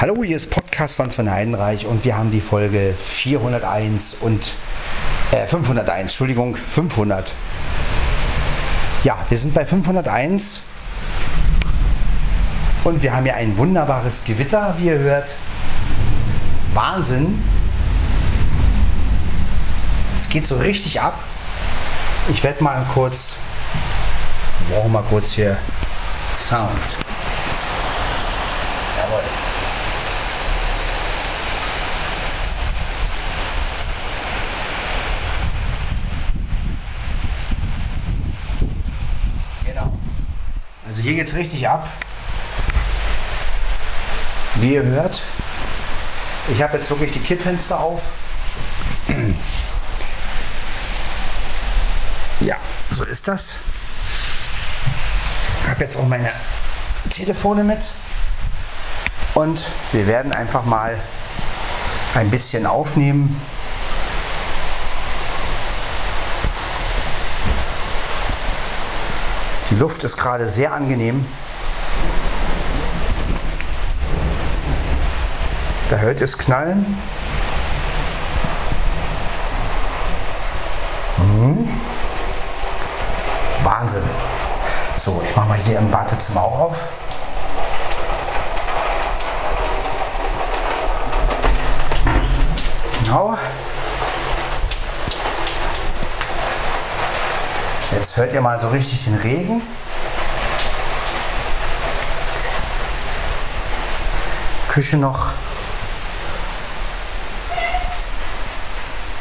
Hallo, hier ist Podcast von Sven Heidenreich und wir haben die Folge 401 und äh, 501, Entschuldigung, 500. Ja, wir sind bei 501 und wir haben ja ein wunderbares Gewitter, wie ihr hört. Wahnsinn. Es geht so richtig ab. Ich werde mal kurz, brauchen mal kurz hier Sound. Jawohl. Genau. Also hier es richtig ab. Wie ihr hört, ich habe jetzt wirklich die Kippfenster auf. Ja, so ist das. Ich habe jetzt auch meine Telefone mit. Und wir werden einfach mal ein bisschen aufnehmen. Die Luft ist gerade sehr angenehm. Da hört es knallen. Mhm. Wahnsinn. So, ich mache mal hier im Badezimmer auch auf. Genau. Jetzt hört ihr mal so richtig den Regen. Küche noch.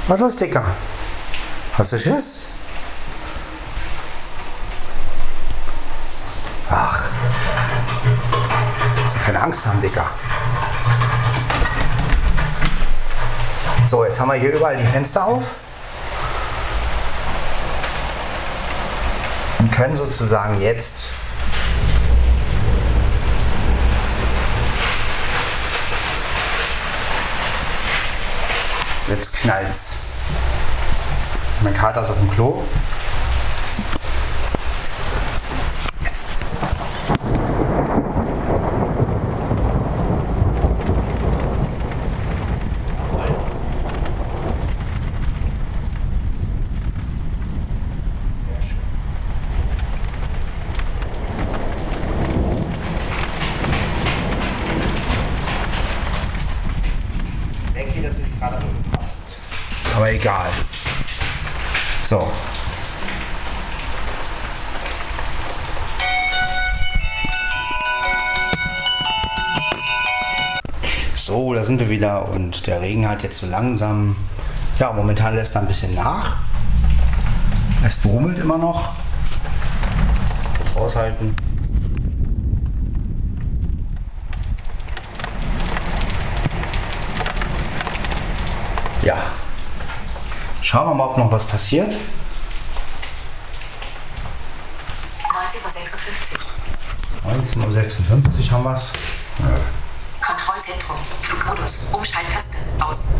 Was los, Dicker? Hast du Schiss? Ach. Muss ja keine Angst haben, Dicker. So, jetzt haben wir hier überall die Fenster auf. Können sozusagen jetzt Jetzt knallt's. Mein Kater ist auf dem Klo. Jetzt. Sehr schön. Ich denke, das ist gerade unpassend. Aber egal. So. So, da sind wir wieder und der Regen hat jetzt so langsam, ja, momentan lässt er ein bisschen nach. Es brummelt immer noch. Kurz raushalten. Ja. Schauen wir mal, ob noch was passiert. 19.56 Uhr. 19.56 Uhr haben wir es. Kontrollzentrum. Flugmodus. Umschalttaste. Aus.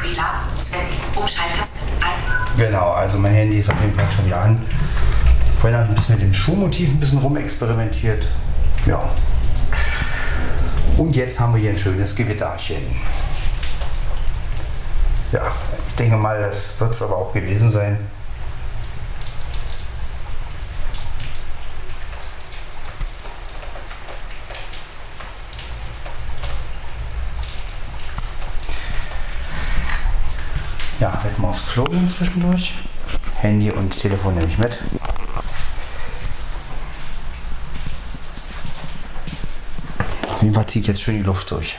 WLAN. Sven. Umschalttaste. Ein. Genau, also mein Handy ist auf jeden Fall schon wieder an. Vorhin habe ich ein bisschen mit dem Schuhmotiv ein bisschen rumexperimentiert. Ja. Und jetzt haben wir hier ein schönes Gewitterchen. Ja, denke mal, das wird es aber auch gewesen sein. Ja, werd mal aufs Klo zwischendurch. Handy und Telefon nehme ich mit. Auf jeden Fall zieht jetzt schön die Luft durch.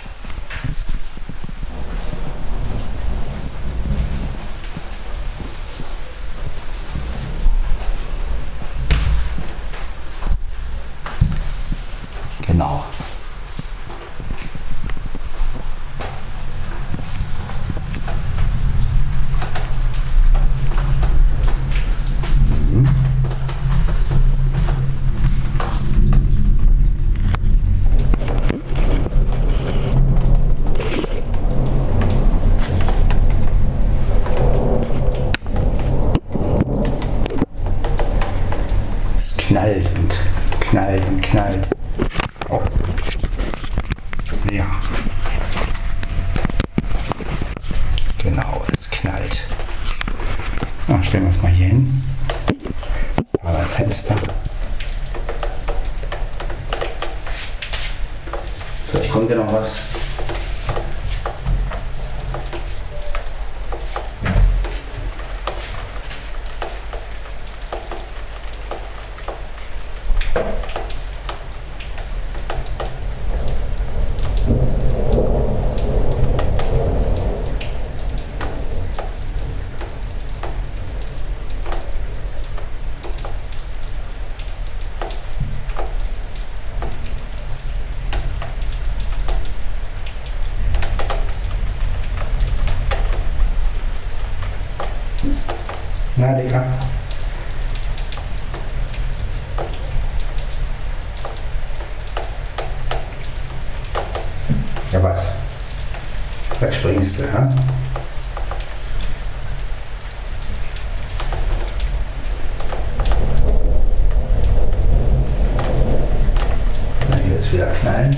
Na, Digga. Ja, was? Da springst du, ha? Na, hier ist wieder knallen.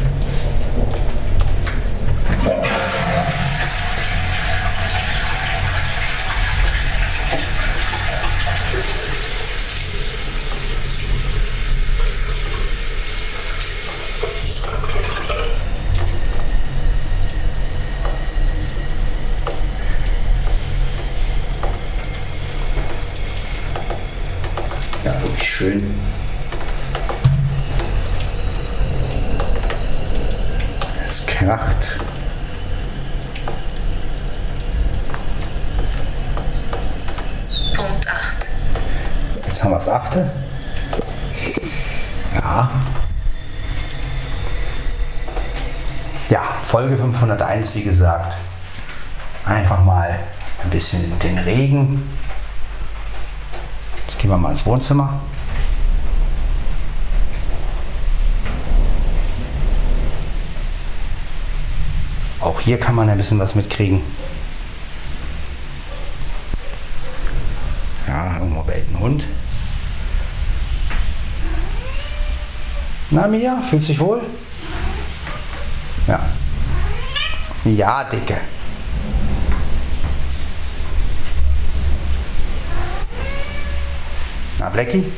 Ja, wirklich schön. Es kracht. Punkt 8. Jetzt haben wir das achte. Ja. Ja, Folge 501, wie gesagt. Einfach mal ein bisschen den Regen. Jetzt gehen wir mal ins Wohnzimmer. Auch hier kann man ein bisschen was mitkriegen. Ja, irgendwo bellt ein Hund. Na, Mia, fühlst dich wohl? Ja. Ja, Dicke. Na, Blackie?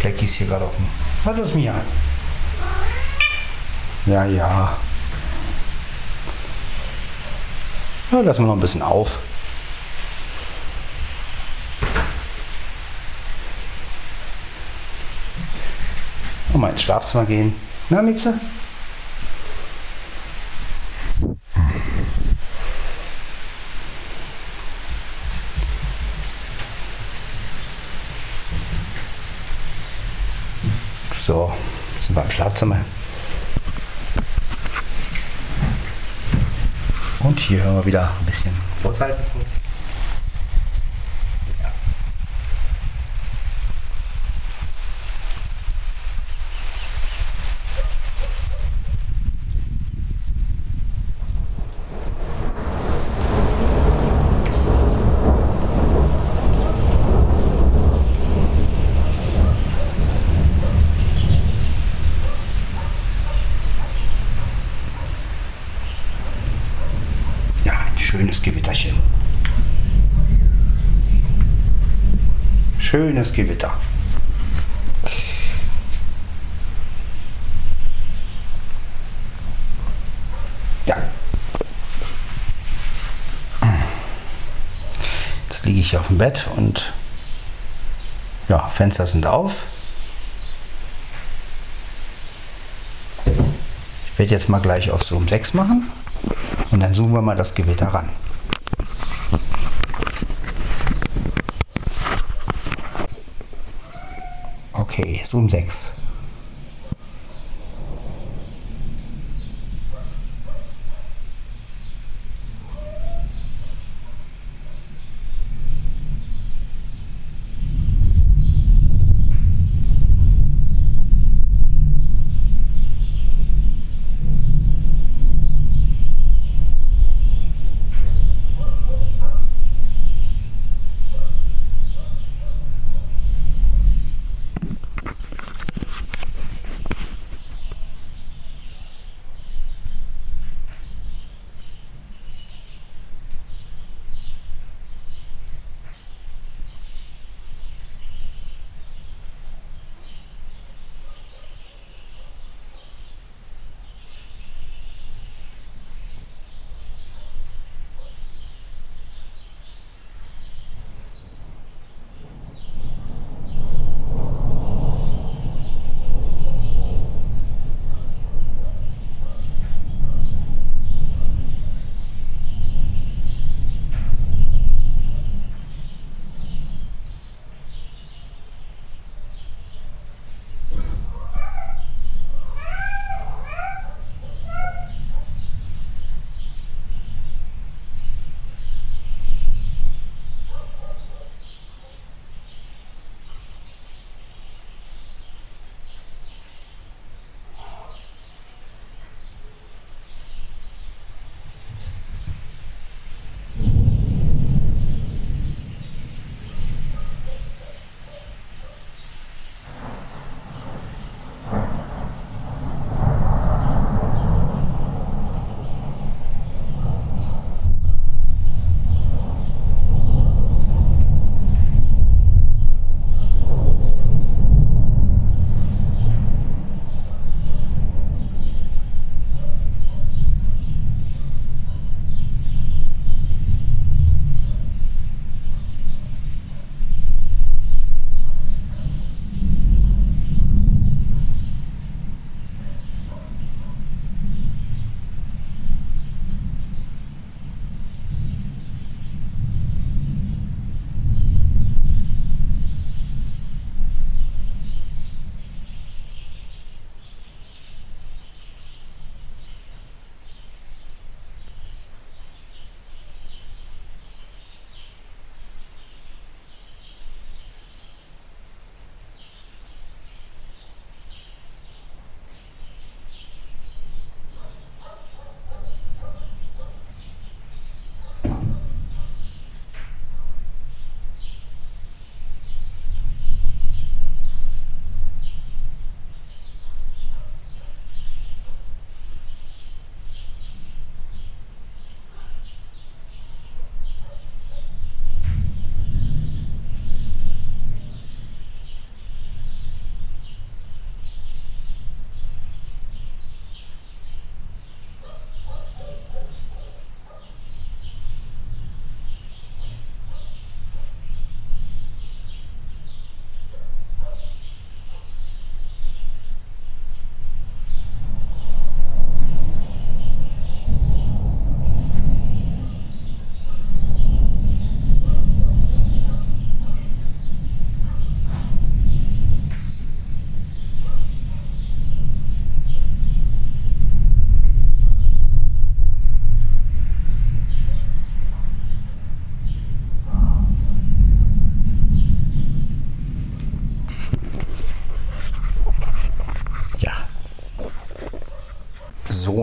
Blackie ist hier gerade dem. Was ist Mia? Ja, ja. Ja, lassen wir noch ein bisschen auf. Und mal ins Schlafzimmer gehen. Na, Mieze? So, Schlafzimmer. Und hier hören wir wieder ein bisschen aushalten. Ja, ein schönes Gewitterchen. Schönes Gewitter. Ja. Jetzt liege ich auf dem Bett und ja, Fenster sind auf. Ich werde jetzt mal gleich auf Zoom 6 machen. Und dann zoomen wir mal das Gewitter ran. Okay, Zoom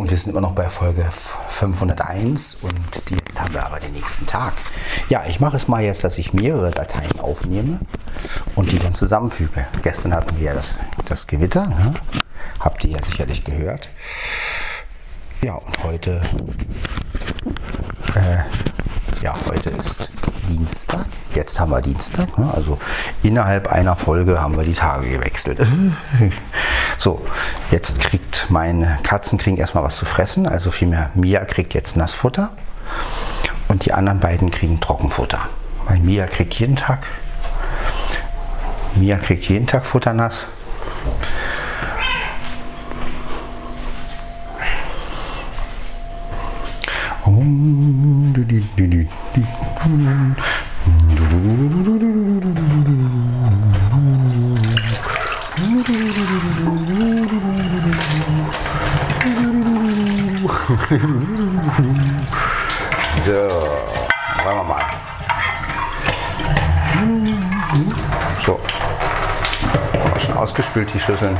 6. wir sind immer noch bei Folge 501 und die, jetzt haben wir aber den nächsten Tag. Ja, ich mache es mal jetzt, dass ich mehrere Dateien aufnehme und die dann zusammenfüge. Gestern hatten wir ja das, das Gewitter, ne? habt ihr ja sicherlich gehört. Ja, und heute, äh, ja, heute ist Dienstag. Jetzt haben wir Dienstag. Ne? Also innerhalb einer Folge haben wir die Tage gewechselt. so, jetzt kriegt meine Katzen kriegen erstmal was zu fressen. Also vielmehr Mia kriegt jetzt Nassfutter und die anderen beiden kriegen Trockenfutter. Weil Mia kriegt jeden Tag Mia kriegt jeden Tag Futter nass. So, wollen wir mal. So. Schon ausgespült die Schüsseln.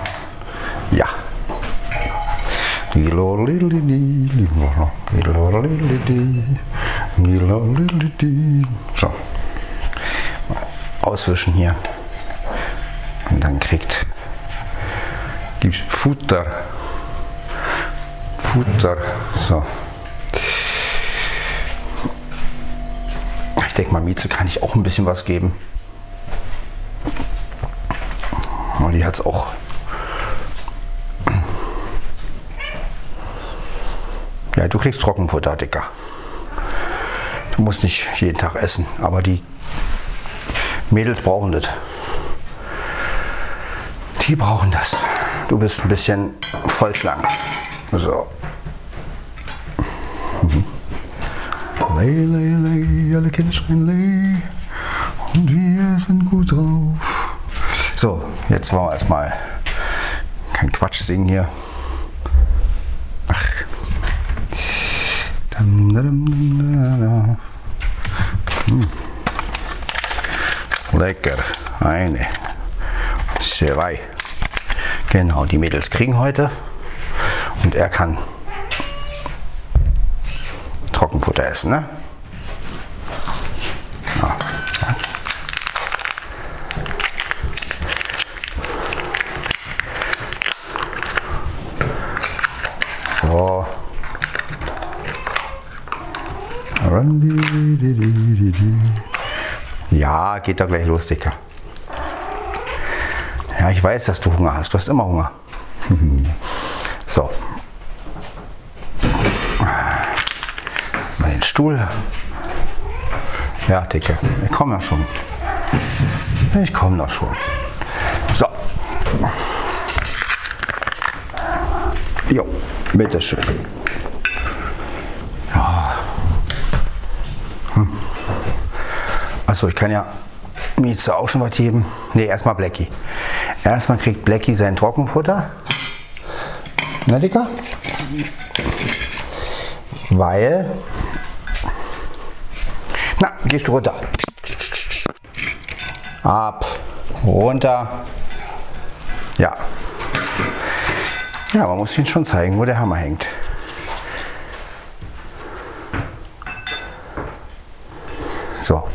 Ja. So. Auswischen hier. Und dann kriegt gibt's Futter. Futter. So. Ich denke mal, Mieze kann ich auch ein bisschen was geben. Und die hat es auch. Ja, du kriegst Trockenfutter, Dicker. Du musst nicht jeden Tag essen, aber die Mädels brauchen das. Die brauchen das. Du bist ein bisschen vollschlank. So. Lay, lay, lay, alle Kindschreien lay. Und wir sind gut drauf. So, jetzt wollen wir erstmal kein Quatsch singen hier. Ach. Hm. Lecker. Eine. Zwei. Genau, die Mädels kriegen heute. Und er kann Essen, ne? Ja. So. Ja, geht doch gleich los, Dicker. Ja, ich weiß, dass du Hunger hast. Du hast immer Hunger. so. Mal den Stuhl. Ja, Dicke, ich komme ja schon. Ich komme doch schon. So. Jo, bitteschön. Ja. Hm. Achso, ich kann ja Mieze auch schon was geben. Ne, erstmal Blackie. Erstmal kriegt Blackie sein Trockenfutter. Na, Dicker? Weil. Na, gehst du runter. Ab, runter. Ja. Ja, man muss ihn schon zeigen, wo der Hammer hängt. So.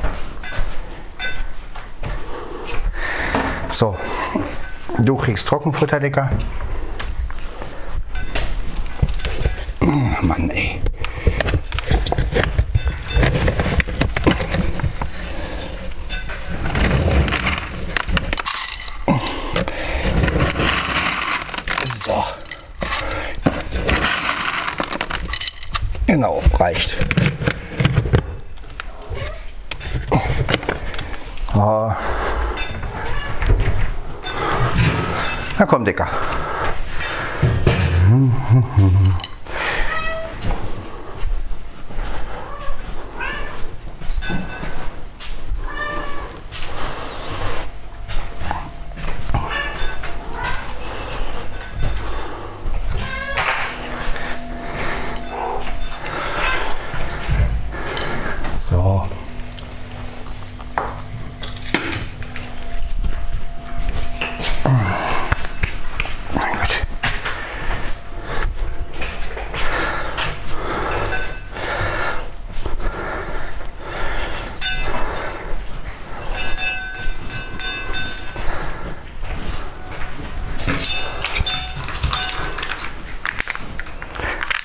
So. Du kriegst Trockenfutter, Dicker. Mann, ey. So. Genau, reicht. Oh. Na komm, Dicker. So. Mein Gott.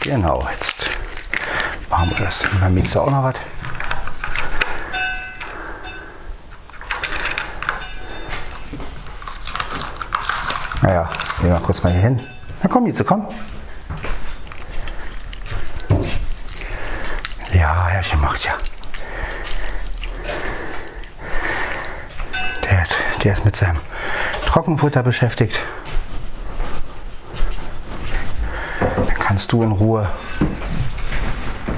Genau, jetzt machen wir mietst du auch noch was. Naja, gehen wir kurz mal hier hin. Na komm, Mieze, komm. Ja, Herrchen macht ja. Der, ist- der ist mit seinem Trockenfutter beschäftigt. Dann kannst du in Ruhe.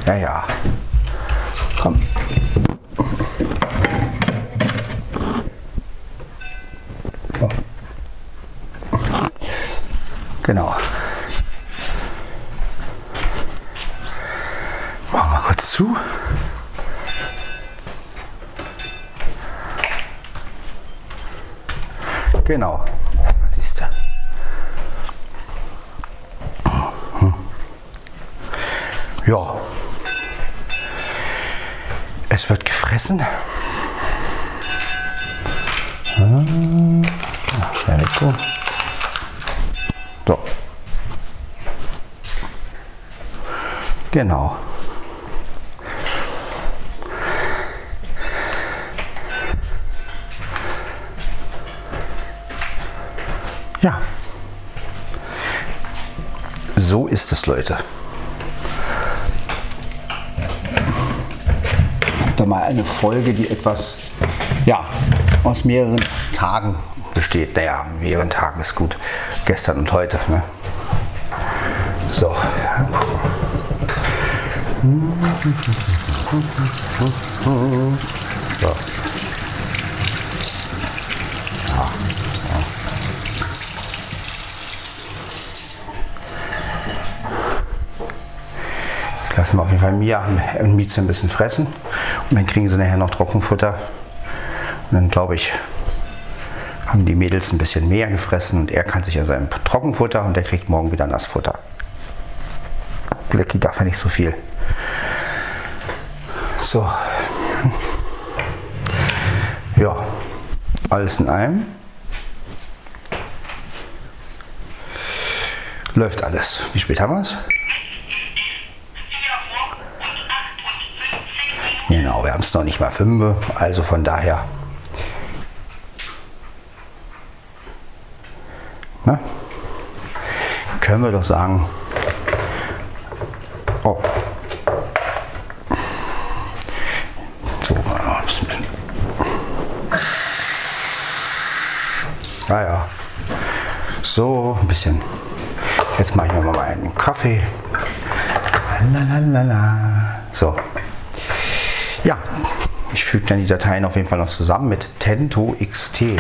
Ja, ja. Komm. So. Genau. Machen wir kurz zu. Genau. Siehst du. Hm. Ja. Es wird gefressen. Hm. Tun. So. Genau. Ja. So ist es, Leute. Da mal eine Folge, die etwas, ja, aus mehreren Tagen besteht. Naja, mehreren Tagen ist gut. Gestern und heute. Ne? So. So. Lassen wir auf jeden Fall Mia und Mieze ein bisschen fressen. Und dann kriegen sie nachher noch Trockenfutter. Und dann glaube ich, haben die Mädels ein bisschen mehr gefressen und er kann sich also ein Trockenfutter und der kriegt morgen wieder Nassfutter. Blackie darf ja nicht so viel. So. Ja, alles in allem. Läuft alles. Wie spät haben wir es? Genau, wir haben es noch nicht mal fünf, also von daher. Können wir doch sagen. Oh. So, ein bisschen. Ah. So, ein bisschen. Jetzt mache ich mir mal einen Kaffee. Lalalala. So. Ja, ich füge dann die Dateien auf jeden Fall noch zusammen mit Tento XT.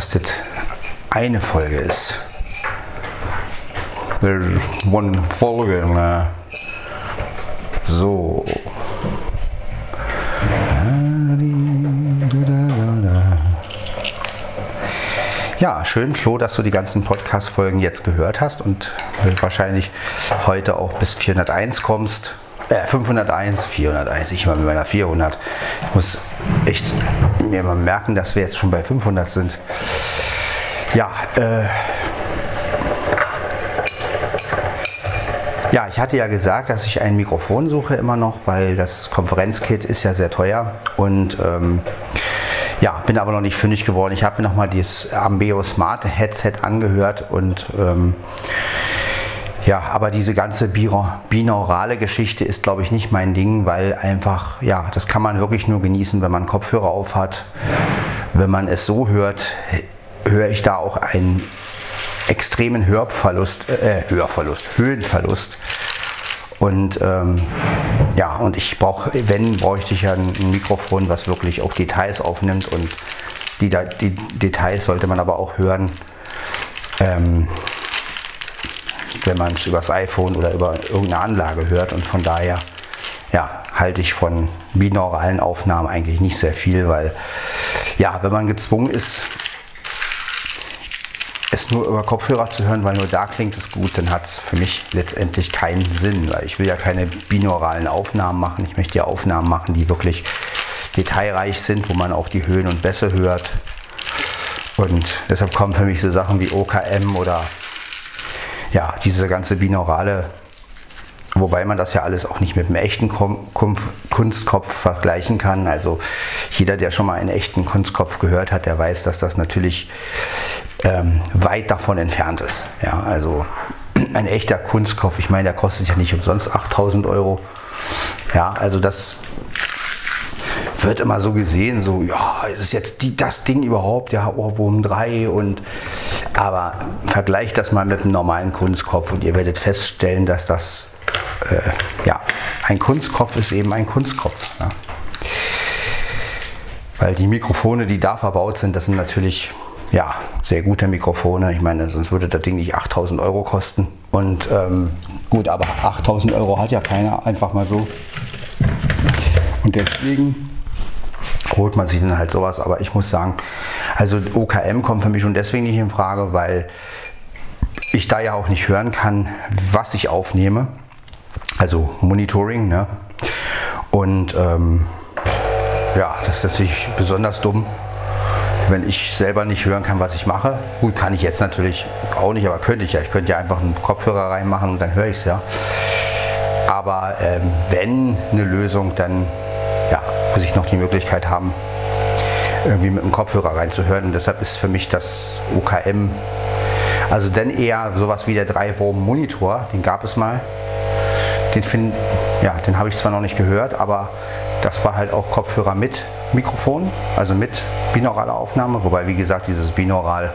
Dass das eine Folge ist. There's one Folge. ne? So. Ja, schön, Flo, dass du die ganzen Podcast-Folgen jetzt gehört hast und wahrscheinlich heute auch bis 401 kommst. Äh, 501, 401, ich mal mit meiner 400. Ich muss echt mir mal merken, dass wir jetzt schon bei 500 sind. Ja, äh, ja, ich hatte ja gesagt, dass ich ein Mikrofon suche immer noch, weil das Konferenzkit ist ja sehr teuer und ähm, ja, bin aber noch nicht fündig geworden. Ich habe mir nochmal dieses Ambeo Smart Headset angehört und ähm, ja, aber diese ganze binaurale Geschichte ist, glaube ich, nicht mein Ding, weil einfach, ja, das kann man wirklich nur genießen, wenn man Kopfhörer auf hat. Wenn man es so hört, höre ich da auch einen extremen Hörverlust, äh, Hörverlust, Höhenverlust. Und ähm, ja, und ich brauche, wenn, bräuchte ich ja ein, Mikrofon, was wirklich auch Details aufnimmt. Und die, die Details sollte man aber auch hören, ähm, wenn man es übers iPhone oder über irgendeine Anlage hört. Und von daher ja, halte ich von binauralen Aufnahmen eigentlich nicht sehr viel, weil ja, wenn man gezwungen ist, es nur über Kopfhörer zu hören, weil nur da klingt es gut, dann hat es für mich letztendlich keinen Sinn, weil ich will ja keine binauralen Aufnahmen machen. Ich möchte ja Aufnahmen machen, die wirklich detailreich sind, wo man auch die Höhen und Bässe hört. Und deshalb kommen für mich so Sachen wie OKM oder ja, diese ganze binaurale, wobei man das ja alles auch nicht mit einem echten Kunstkopf vergleichen kann. Also jeder, der schon mal einen echten Kunstkopf gehört hat, der weiß, dass das natürlich ähm, weit davon entfernt ist. Ja, also ein echter Kunstkopf, ich meine, der kostet ja nicht umsonst 8000 Euro. Ja, also das wird immer so gesehen, so, ja, ist jetzt die, das Ding überhaupt, ja, Ohrwurm 3 und, aber vergleicht das mal mit einem normalen Kunstkopf und ihr werdet feststellen, dass das, äh, ja, ein Kunstkopf ist eben ein Kunstkopf. Ja. Weil die Mikrofone, die da verbaut sind, das sind natürlich, ja, sehr gute Mikrofone. Ich meine, sonst würde das Ding nicht 8000 Euro kosten. Und ähm, gut, aber 8000 Euro hat ja keiner einfach mal so. Und deswegen holt man sich dann halt sowas. Aber ich muss sagen, also OKM kommt für mich schon deswegen nicht in Frage, weil ich da ja auch nicht hören kann, was ich aufnehme. Also Monitoring, ne? Und ähm, ja, das ist natürlich besonders dumm, wenn ich selber nicht hören kann, was ich mache. Gut, kann ich jetzt natürlich auch nicht, aber könnte ich ja. Ich könnte ja einfach einen Kopfhörer reinmachen und dann höre ich es ja. Aber ähm, wenn eine Lösung, dann ja, muss ich noch die Möglichkeit haben, irgendwie mit dem Kopfhörer reinzuhören. Und deshalb ist für mich das OKM, also dann eher sowas wie der 3-Wurm-Monitor, den gab es mal. Den, find, ja, den habe ich zwar noch nicht gehört, aber das war halt auch Kopfhörer mit Mikrofon, also mit binauraler Aufnahme. Wobei, wie gesagt, dieses Binaural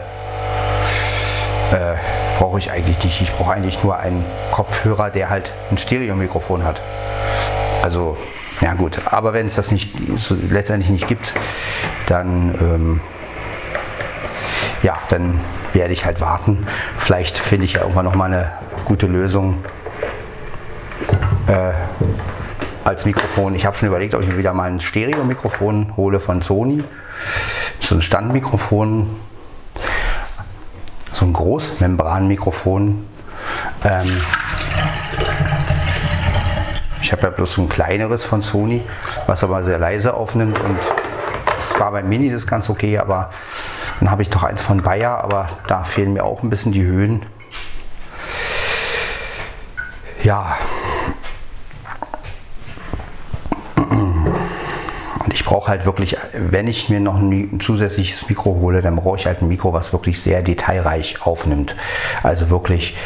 äh, brauche ich eigentlich nicht. Ich brauche eigentlich nur einen Kopfhörer, der halt ein Stereomikrofon hat. Also ja gut, aber wenn es das nicht so letztendlich nicht gibt, dann ähm, ja, dann werde ich halt warten. Vielleicht finde ich ja irgendwann noch mal eine gute Lösung äh, als Mikrofon. Ich habe schon überlegt, ob ich mir wieder mal ein Stereo-Mikrofon hole von Sony. So ein Standmikrofon, so ein Großmembranmikrofon. Ähm, ich habe ja bloß ein kleineres von Sony, was aber sehr leise aufnimmt und es war beim Mini das ganz okay, aber dann habe ich doch eins von Bayer, aber da fehlen mir auch ein bisschen die Höhen. Ja. Und ich brauche halt wirklich, wenn ich mir noch ein zusätzliches Mikro hole, dann brauche ich halt ein Mikro, was wirklich sehr detailreich aufnimmt. Also wirklich,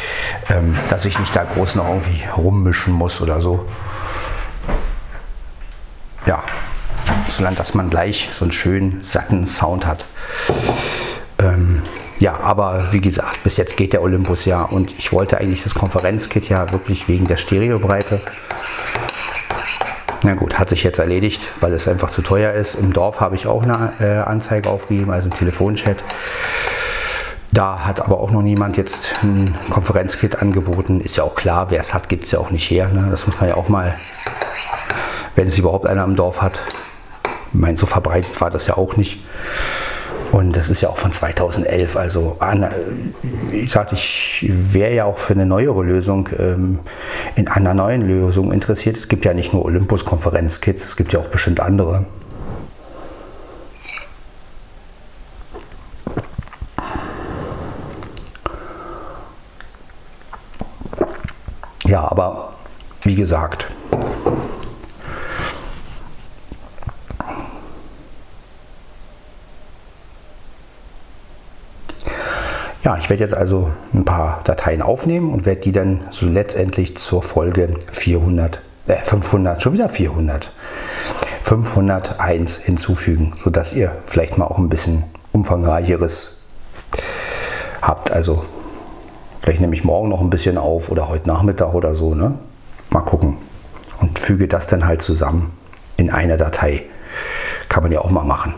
ähm, dass ich nicht da groß noch irgendwie rummischen muss oder so ja, sondern dass man gleich so einen schönen, satten Sound hat. Ähm, ja, aber wie gesagt, bis jetzt geht der Olympus ja und ich wollte eigentlich das Konferenzkit ja wirklich wegen der Stereobreite. Na gut, hat sich jetzt erledigt, weil es einfach zu teuer ist. Im Dorf habe ich auch eine äh, Anzeige aufgegeben, also ein Telefonchat. Da hat aber auch noch niemand jetzt ein Konferenzkit angeboten. Ist ja auch klar, wer es hat, gibt es ja auch nicht her. Ne? Das muss man ja auch mal wenn es überhaupt einer im Dorf hat. Ich meine, so verbreitet war das ja auch nicht. Und das ist ja auch von 2011. Also ich sagte, ich wäre ja auch für eine neuere Lösung ähm, in einer neuen Lösung interessiert. Es gibt ja nicht nur Olympus-Konferenzkits, es gibt ja auch bestimmt andere. Ja, aber wie gesagt, Ja, ich werde jetzt also ein paar Dateien aufnehmen und werde die dann so letztendlich zur Folge 400, äh 500, schon wieder 400, 501 hinzufügen, sodass ihr vielleicht mal auch ein bisschen umfangreicheres habt. Also vielleicht nehme ich morgen noch ein bisschen auf oder heute Nachmittag oder so. Ne? Mal gucken. Und füge das dann halt zusammen in einer Datei. Kann man ja auch mal machen.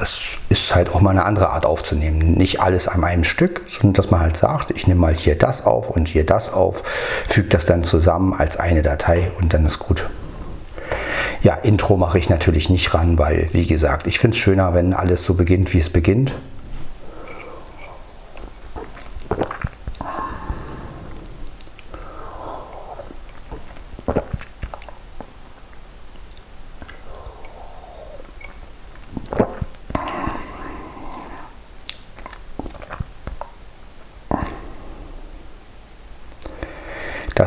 Es ist halt auch mal eine andere Art aufzunehmen. Nicht alles an einem Stück, sondern dass man halt sagt, ich nehme mal hier das auf und hier das auf, füge das dann zusammen als eine Datei und dann ist gut. Ja, Intro mache ich natürlich nicht ran, weil, wie gesagt, ich finde es schöner, wenn alles so beginnt, wie es beginnt.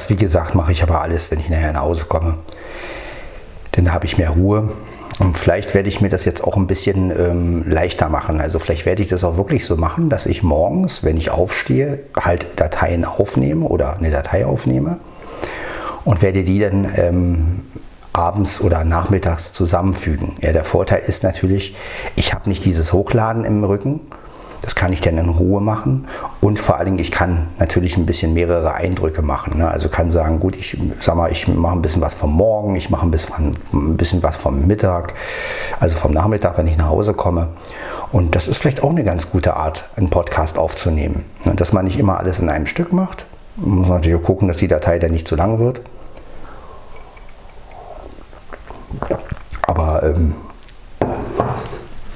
Das, wie gesagt, mache ich aber alles, wenn ich nachher nach Hause komme. Denn da habe ich mehr Ruhe. Und vielleicht werde ich mir das jetzt auch ein bisschen ähm, leichter machen. Also vielleicht werde ich das auch wirklich so machen, dass ich morgens, wenn ich aufstehe, halt Dateien aufnehme oder eine Datei aufnehme und werde die dann ähm, abends oder nachmittags zusammenfügen. Ja, der Vorteil ist natürlich, ich habe nicht dieses Hochladen im Rücken. Das kann ich dann in Ruhe machen und vor allen Dingen, ich kann natürlich ein bisschen mehrere Eindrücke machen. Ne? Also kann sagen, gut, ich sag mal, ich mache ein bisschen was vom Morgen, ich mache ein bisschen, ein bisschen was vom Mittag, also vom Nachmittag, wenn ich nach Hause komme. Und das ist vielleicht auch eine ganz gute Art, einen Podcast aufzunehmen. Ne? Dass man nicht immer alles in einem Stück macht. Man muss natürlich auch gucken, dass die Datei dann nicht zu lang wird. Aber ähm,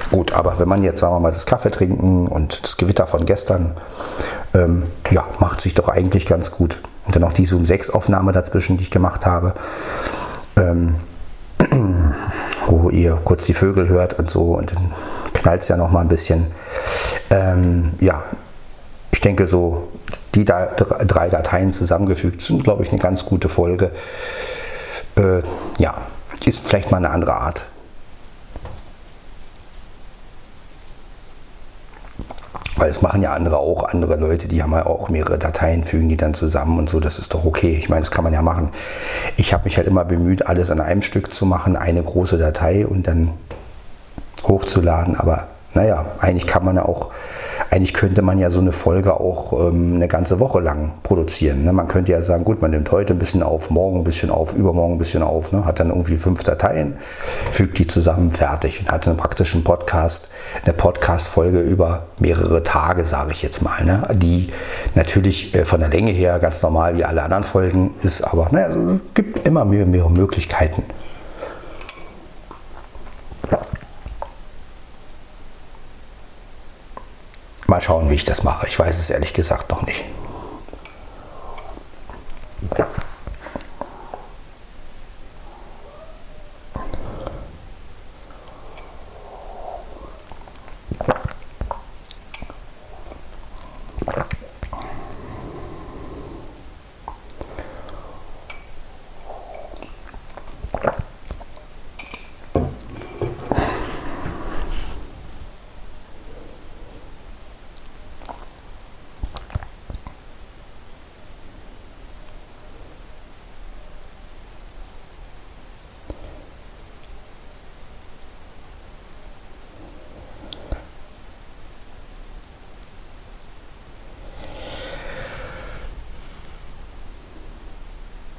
gut, aber wenn man jetzt, sagen wir mal, das Kaffee trinken und das Gewitter von gestern, ähm, ja, macht sich doch eigentlich ganz gut. Und dann auch die Zoom 6 Aufnahme dazwischen, die ich gemacht habe, ähm, wo ihr kurz die Vögel hört und so und dann knallt es ja noch mal ein bisschen. Ähm, ja, ich denke so, die da, drei Dateien zusammengefügt sind, glaube ich, eine ganz gute Folge. Äh, ja, ist vielleicht mal eine andere Art. Weil es machen ja andere auch, andere Leute, die haben ja auch mehrere Dateien, fügen die dann zusammen und so, das ist doch okay. Ich meine, das kann man ja machen. Ich habe mich halt immer bemüht, alles an einem Stück zu machen, eine große Datei und dann hochzuladen. Aber naja, eigentlich kann man ja auch eigentlich könnte man ja so eine Folge auch ähm, eine ganze Woche lang produzieren. Ne? Man könnte ja sagen, gut, man nimmt heute ein bisschen auf, morgen ein bisschen auf, übermorgen ein bisschen auf, ne? hat dann irgendwie fünf Dateien, fügt die zusammen, fertig und hat einen Podcast, eine Podcast-Folge über mehrere Tage, sage ich jetzt mal, ne? die natürlich äh, von der Länge her ganz normal wie alle anderen Folgen ist, aber naja, es gibt immer mehr, mehr Möglichkeiten. Mal schauen, wie ich das mache. Ich weiß es ehrlich gesagt noch nicht.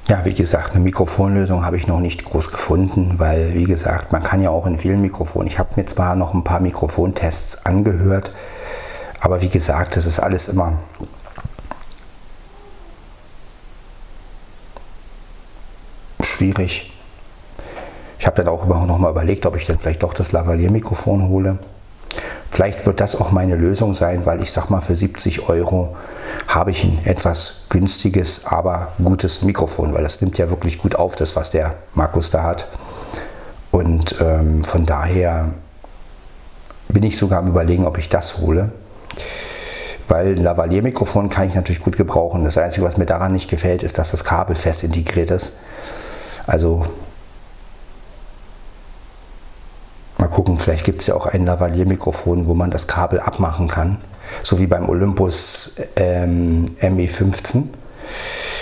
Ja, wie gesagt, eine Mikrofonlösung habe ich noch nicht groß gefunden, weil, wie gesagt, man kann ja auch in vielen Mikrofonen. Ich habe mir zwar noch ein paar Mikrofontests angehört, aber wie gesagt, das ist alles immer schwierig. Ich habe dann auch noch mal überlegt, ob ich dann vielleicht doch das Lavalier-Mikrofon hole. Vielleicht wird das auch meine Lösung sein, weil ich sag mal, für 70 Euro habe ich ein etwas günstiges, aber gutes Mikrofon, weil das nimmt ja wirklich gut auf, das, was der Markus da hat. Und ähm, von daher bin ich sogar am Überlegen, ob ich das hole. Weil ein Lavalier-Mikrofon kann ich natürlich gut gebrauchen. Das Einzige, was mir daran nicht gefällt, ist, dass das Kabel fest integriert ist. Also mal gucken, vielleicht gibt es ja auch ein Lavalier-Mikrofon, wo man das Kabel abmachen kann so wie beim Olympus ähm, ME15.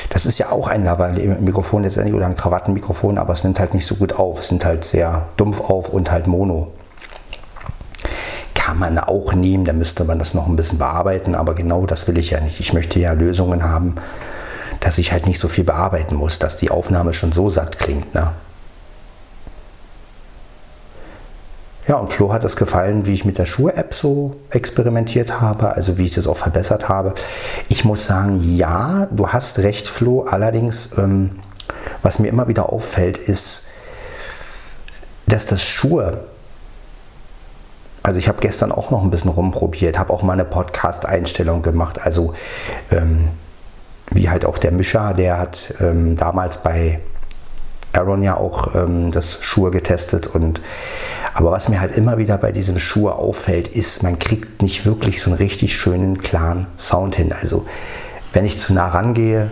Das ist ja auch ein Lavalier-Mikrofon letztendlich oder ein Krawattenmikrofon, aber es nimmt halt nicht so gut auf. Es nimmt halt sehr dumpf auf und halt Mono. Kann man auch nehmen, da müsste man das noch ein bisschen bearbeiten, aber genau das will ich ja nicht. Ich möchte ja Lösungen haben, dass ich halt nicht so viel bearbeiten muss, dass die Aufnahme schon so satt klingt. Ne? Ja, und Flo hat es gefallen, wie ich mit der Schuhe-App so experimentiert habe, also wie ich das auch verbessert habe. Ich muss sagen, ja, du hast recht, Flo. Allerdings, ähm, was mir immer wieder auffällt, ist, dass das Schuhe also ich habe gestern auch noch ein bisschen rumprobiert, habe auch mal eine Podcast-Einstellung gemacht. Also ähm, wie halt auch der Mischer, der hat ähm, damals bei Aaron ja auch ähm, das Schuhe getestet und aber was mir halt immer wieder bei diesem Schuhe auffällt, ist, man kriegt nicht wirklich so einen richtig schönen, klaren Sound hin. Also wenn ich zu nah rangehe,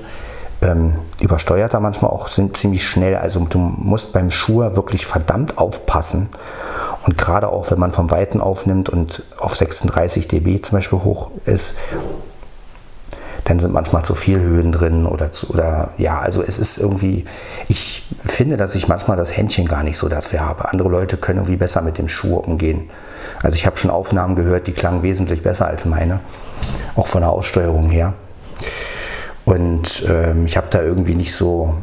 ähm, übersteuert er manchmal auch sind ziemlich schnell. Also du musst beim Schuhe wirklich verdammt aufpassen. Und gerade auch, wenn man vom Weiten aufnimmt und auf 36 dB zum Beispiel hoch ist, dann sind manchmal zu viel Höhen drin oder zu, oder ja, also es ist irgendwie, ich finde, dass ich manchmal das Händchen gar nicht so dafür habe. Andere Leute können irgendwie besser mit dem Schuh umgehen. Also ich habe schon Aufnahmen gehört, die klangen wesentlich besser als meine, auch von der Aussteuerung her. Und ähm, ich habe da irgendwie nicht so,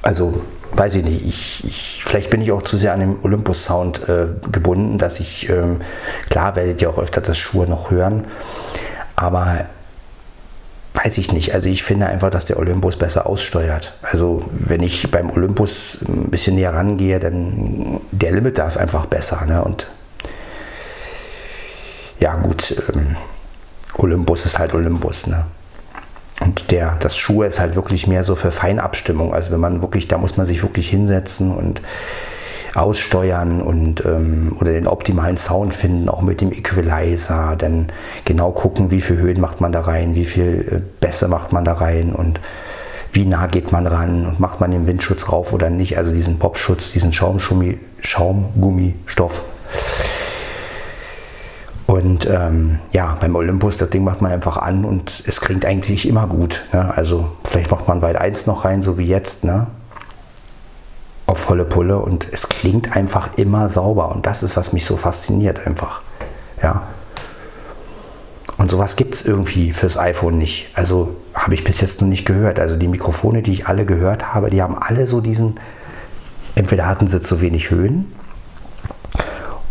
also weiß ich nicht, ich, ich, vielleicht bin ich auch zu sehr an dem Olympus-Sound äh, gebunden, dass ich, ähm, klar werdet ihr auch öfter das Schuhe noch hören, aber weiß ich nicht. Also ich finde einfach, dass der Olympus besser aussteuert. Also wenn ich beim Olympus ein bisschen näher rangehe, dann der Limiter ist einfach besser. Ne? Und ja gut, ähm, Olympus ist halt Olympus. Ne? Und der, das Schuhe ist halt wirklich mehr so für Feinabstimmung. Also wenn man wirklich, da muss man sich wirklich hinsetzen und aussteuern und ähm, oder den optimalen Sound finden, auch mit dem Equalizer, dann genau gucken, wie viel Höhen macht man da rein, wie viel äh, Bässe macht man da rein und wie nah geht man ran und macht man den Windschutz rauf oder nicht, also diesen Popschutz, diesen Schaumgummi, Schaumgummistoff. Und ähm, ja, beim Olympus, das Ding macht man einfach an und es klingt eigentlich immer gut. Ne? Also vielleicht macht man weit 1 noch rein, so wie jetzt, ne? auf volle Pulle und es klingt einfach immer sauber und das ist, was mich so fasziniert einfach. Ja. Und sowas gibt es irgendwie fürs iPhone nicht. Also habe ich bis jetzt noch nicht gehört. Also die Mikrofone, die ich alle gehört habe, die haben alle so diesen, entweder hatten sie zu wenig Höhen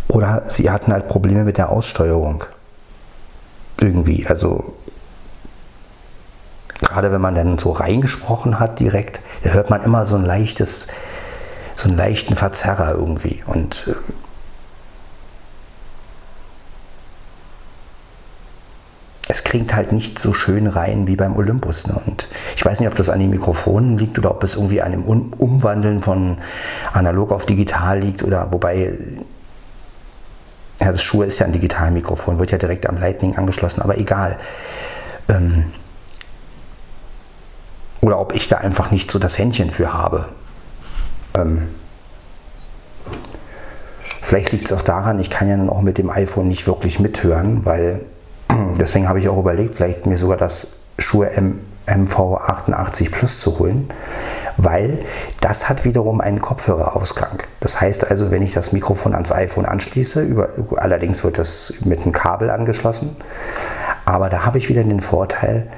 oder sie hatten halt Probleme mit der Aussteuerung. Irgendwie, also gerade wenn man dann so reingesprochen hat direkt, da hört man immer so ein leichtes, so einen leichten Verzerrer irgendwie. Und äh, es klingt halt nicht so schön rein wie beim Olympus. Ne? Und ich weiß nicht, ob das an den Mikrofonen liegt oder ob es irgendwie an dem Umwandeln von analog auf digital liegt oder wobei ja, das Schuhe ist ja ein Digitalmikrofon, wird ja direkt am Lightning angeschlossen, aber egal. Ähm, oder ob ich da einfach nicht so das Händchen für habe. Ähm, vielleicht liegt es auch daran, ich kann ja dann auch mit dem iPhone nicht wirklich mithören, weil deswegen habe ich auch überlegt, vielleicht mir sogar das Schuhe M MV88 Plus zu holen, weil das hat wiederum einen Kopfhörerausgang. Das heißt also, wenn ich das Mikrofon ans iPhone anschließe, über, allerdings wird das mit einem Kabel angeschlossen, aber da habe ich wieder den Vorteil,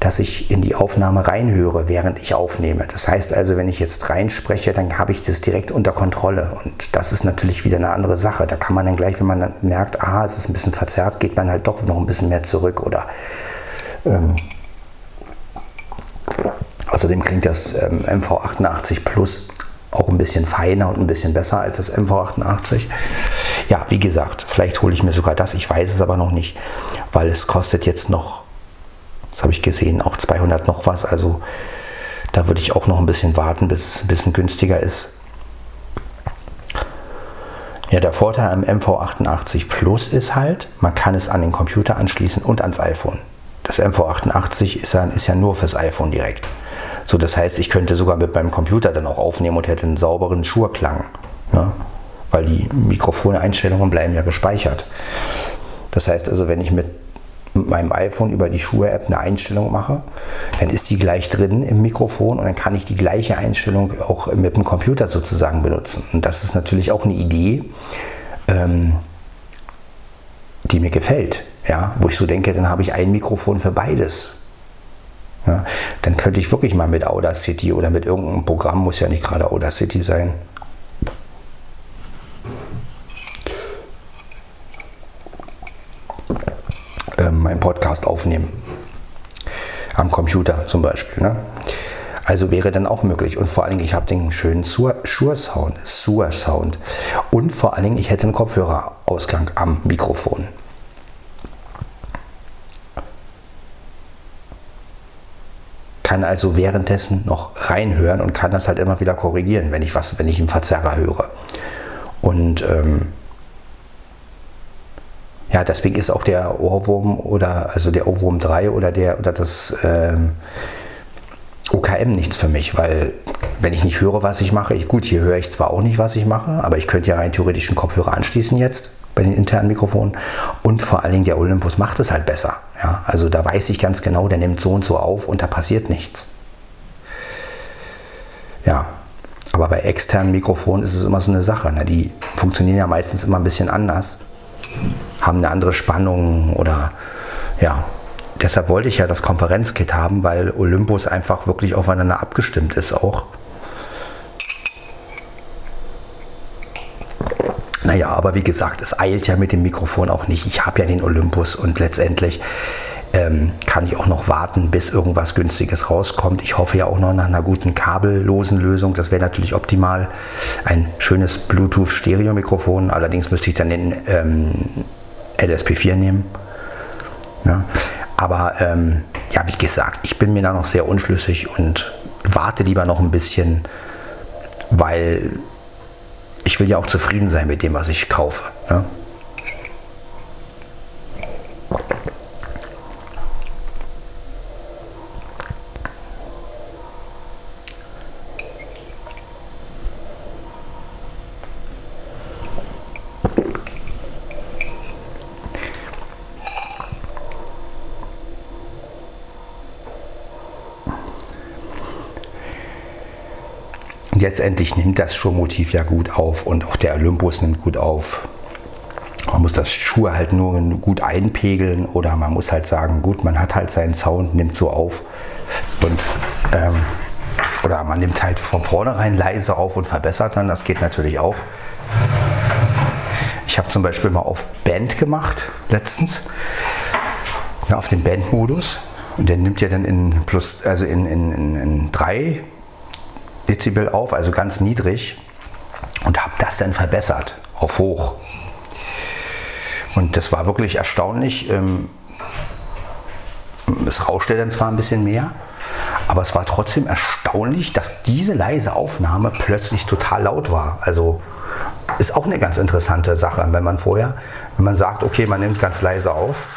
dass ich in die Aufnahme reinhöre, während ich aufnehme. Das heißt also, wenn ich jetzt reinspreche, dann habe ich das direkt unter Kontrolle. Und das ist natürlich wieder eine andere Sache. Da kann man dann gleich, wenn man merkt, aha, es ist ein bisschen verzerrt, geht man halt doch noch ein bisschen mehr zurück oder ähm, Außerdem klingt das ähm, MV88 Plus auch ein bisschen feiner und ein bisschen besser als das MV88. Ja, wie gesagt, vielleicht hole ich mir sogar das, ich weiß es aber noch nicht, weil es kostet jetzt noch, das habe ich gesehen, auch 200 noch was. Also da würde ich auch noch ein bisschen warten, bis es ein bisschen günstiger ist. Ja, der Vorteil am MV88 Plus ist halt, man kann es an den Computer anschließen und ans iPhone. Das MV88 ist ja, ist ja nur fürs iPhone direkt. So, das heißt, ich könnte sogar mit meinem Computer dann auch aufnehmen und hätte einen sauberen Schurklang. Ne? Weil die Mikrofoneinstellungen bleiben ja gespeichert. Das heißt also, wenn ich mit meinem iPhone über die Schuhe-App eine Einstellung mache, dann ist die gleich drin im Mikrofon und dann kann ich die gleiche Einstellung auch mit dem Computer sozusagen benutzen. Und das ist natürlich auch eine Idee, ähm, die mir gefällt. Ja, wo ich so denke, dann habe ich ein Mikrofon für beides. Ja, dann könnte ich wirklich mal mit Audacity oder mit irgendeinem Programm, muss ja nicht gerade Audacity sein, äh, meinen Podcast aufnehmen. Am Computer zum Beispiel. Ne? Also wäre dann auch möglich. Und vor allen Dingen, ich habe den schönen Shure-Sound. Shure-Sound. Und vor allen Dingen, ich hätte einen Kopfhörerausgang am Mikrofon. Kann also währenddessen noch reinhören und kann das halt immer wieder korrigieren, wenn ich was, wenn ich einen Verzerrer höre. Und ähm, Ja, deswegen ist auch der Ohrwurm oder also der Ohrwurm 3 oder der oder das ähm, OKM nichts für mich, weil wenn ich nicht höre, was ich mache, ich, gut, hier höre ich zwar auch nicht, was ich mache, aber ich könnte ja rein theoretisch einen Kopfhörer anschließen jetzt bei den internen Mikrofonen und vor allen Dingen der Olympus macht es halt besser. Ja? Also da weiß ich ganz genau, der nimmt so und so auf und da passiert nichts. Ja, aber bei externen Mikrofonen ist es immer so eine Sache. Ne? Die funktionieren ja meistens immer ein bisschen anders, haben eine andere Spannung oder ja. Deshalb wollte ich ja das Konferenzkit haben, weil Olympus einfach wirklich aufeinander abgestimmt ist auch. Naja, aber wie gesagt, es eilt ja mit dem Mikrofon auch nicht. Ich habe ja den Olympus und letztendlich ähm, kann ich auch noch warten, bis irgendwas Günstiges rauskommt. Ich hoffe ja auch noch nach einer guten kabellosen Lösung. Das wäre natürlich optimal. Ein schönes Bluetooth-Stereo-Mikrofon. Allerdings müsste ich dann den ähm, LSP4 nehmen. Ja. Aber ähm, ja, wie gesagt, ich bin mir da noch sehr unschlüssig und warte lieber noch ein bisschen, weil ich will ja auch zufrieden sein mit dem, was ich kaufe. Ne? Letztendlich nimmt das Schuhmotiv ja gut auf und auch der Olympus nimmt gut auf. Man muss das Schuh halt nur gut einpegeln oder man muss halt sagen, gut, man hat halt seinen Sound, nimmt so auf und ähm, oder man nimmt halt von vornherein leise auf und verbessert dann, das geht natürlich auch. Ich habe zum Beispiel mal auf Band gemacht letztens, ja, auf den Bandmodus und der nimmt ja dann in plus, also in, in, in, in drei Dezibel auf, also ganz niedrig und habe das dann verbessert auf hoch. Und das war wirklich erstaunlich. Ähm, es rauschte dann zwar ein bisschen mehr, aber es war trotzdem erstaunlich, dass diese leise Aufnahme plötzlich total laut war. Also ist auch eine ganz interessante Sache, wenn man vorher, wenn man sagt, okay, man nimmt ganz leise auf,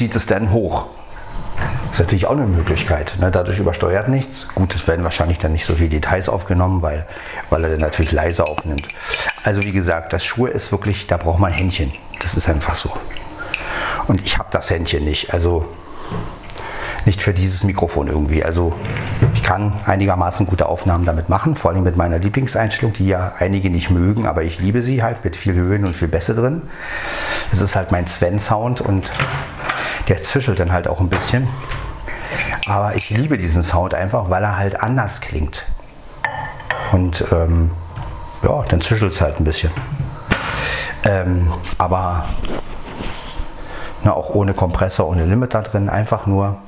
zieht es dann hoch. Das ist natürlich auch eine Möglichkeit. Ne? Dadurch übersteuert nichts. Gut, es werden wahrscheinlich dann nicht so viele Details aufgenommen, weil, weil er dann natürlich leiser aufnimmt. Also wie gesagt, das Schuhe ist wirklich, da braucht man Händchen. Das ist einfach so. Und ich habe das Händchen nicht. Also nicht für dieses Mikrofon irgendwie. Also ich kann einigermaßen gute Aufnahmen damit machen, vor allem mit meiner Lieblingseinstellung, die ja einige nicht mögen, aber ich liebe sie halt mit viel Höhen und viel Bässe drin. Es ist halt mein Sven-Sound und der zischelt dann halt auch ein bisschen. Aber ich liebe diesen Sound einfach, weil er halt anders klingt. Und ähm, ja, dann zischelt es halt ein bisschen. Ähm, aber na, auch ohne Kompressor, ohne Limiter drin, einfach nur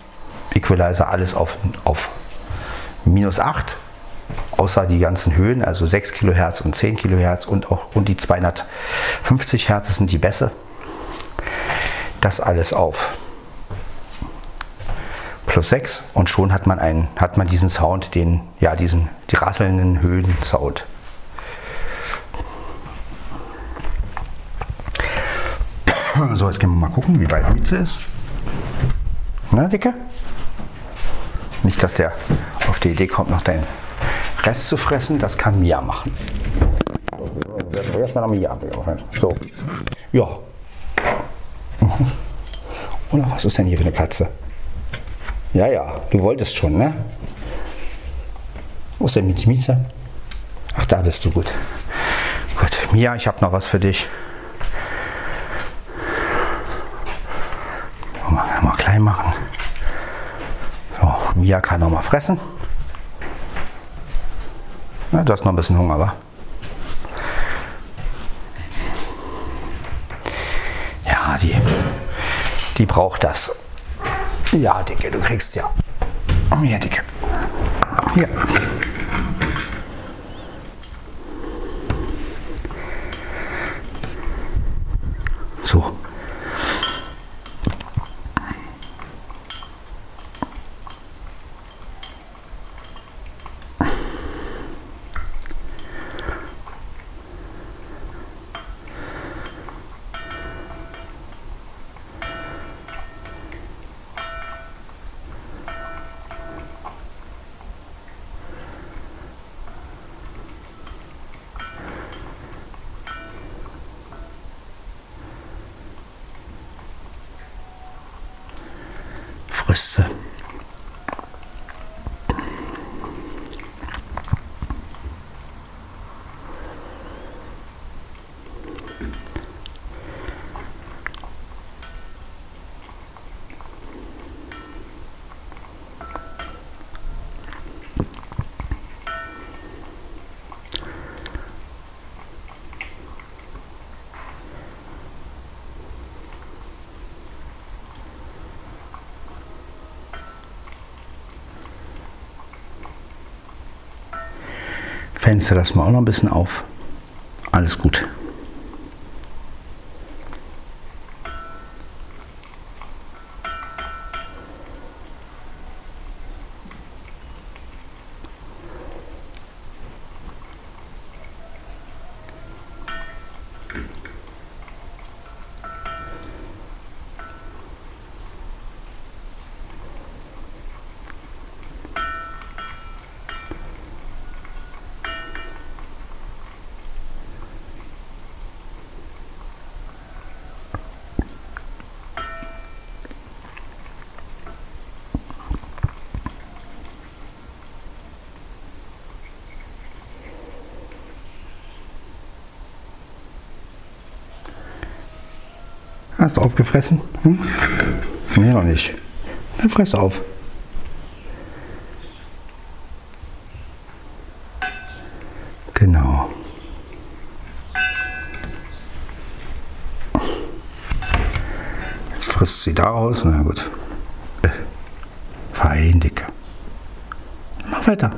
Equalizer, alles auf, auf minus 8, außer die ganzen Höhen, also 6 Kilohertz und 10 Kilohertz und auch und die 250 Hertz sind die Bässe. Das alles auf plus 6 und schon hat man, einen, hat man diesen Sound, den, ja, diesen, die rasselnden Höhen-Sound. So, jetzt gehen wir mal gucken, wie weit Mieze ist. Na, Dicke? Nicht, dass der auf die Idee kommt, noch den Rest zu fressen. Das kann Mia machen. Erstmal nach Mia. So. Ja. Oder was ist denn hier für eine Katze? Ja, ja, du wolltest schon, ne? Wo ist der Mietze? Ach, da bist du gut. Gut, Mia, ich habe noch was für dich. Mal, klein machen. So, Mia kann noch mal fressen. Ja, du hast noch ein bisschen Hunger, wa? Ja, die, die braucht das. Ja, Dicke, du kriegst ja. Hier, Dicke. Hier. So. frisst sie. Fenster lassen wir auch noch ein bisschen auf. Alles gut. Hast du aufgefressen? Hm? Nee, noch nicht. Dann fress auf. Genau. Jetzt frisst sie daraus. Na gut. Äh, fein, Dicker. Mach weiter.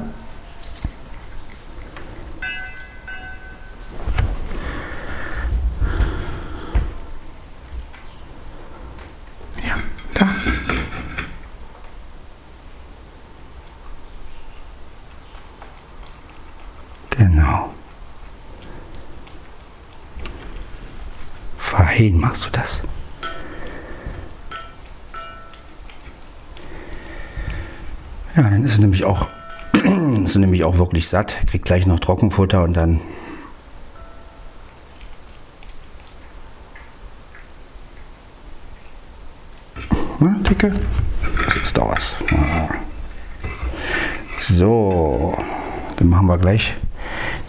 Ja, da. Genau. Fein machst du das. Ja, dann ist sie nämlich auch, ist sie nämlich auch wirklich satt, kriegt gleich noch Trockenfutter und dann Na, Dicke? Das ist doch was. Ja. So, dann machen wir gleich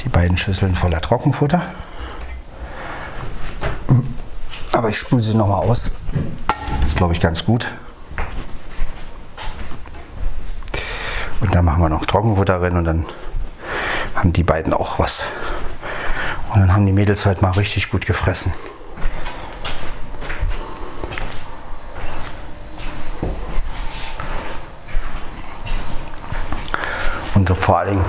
die beiden Schüsseln voller Trockenfutter. Aber ich spule sie nochmal aus. Das ist, glaube ich, ganz gut. Und dann machen wir noch Trockenfutter rein und dann haben die beiden auch was. Und dann haben die Mädels halt mal richtig gut gefressen. Und vor allen Dingen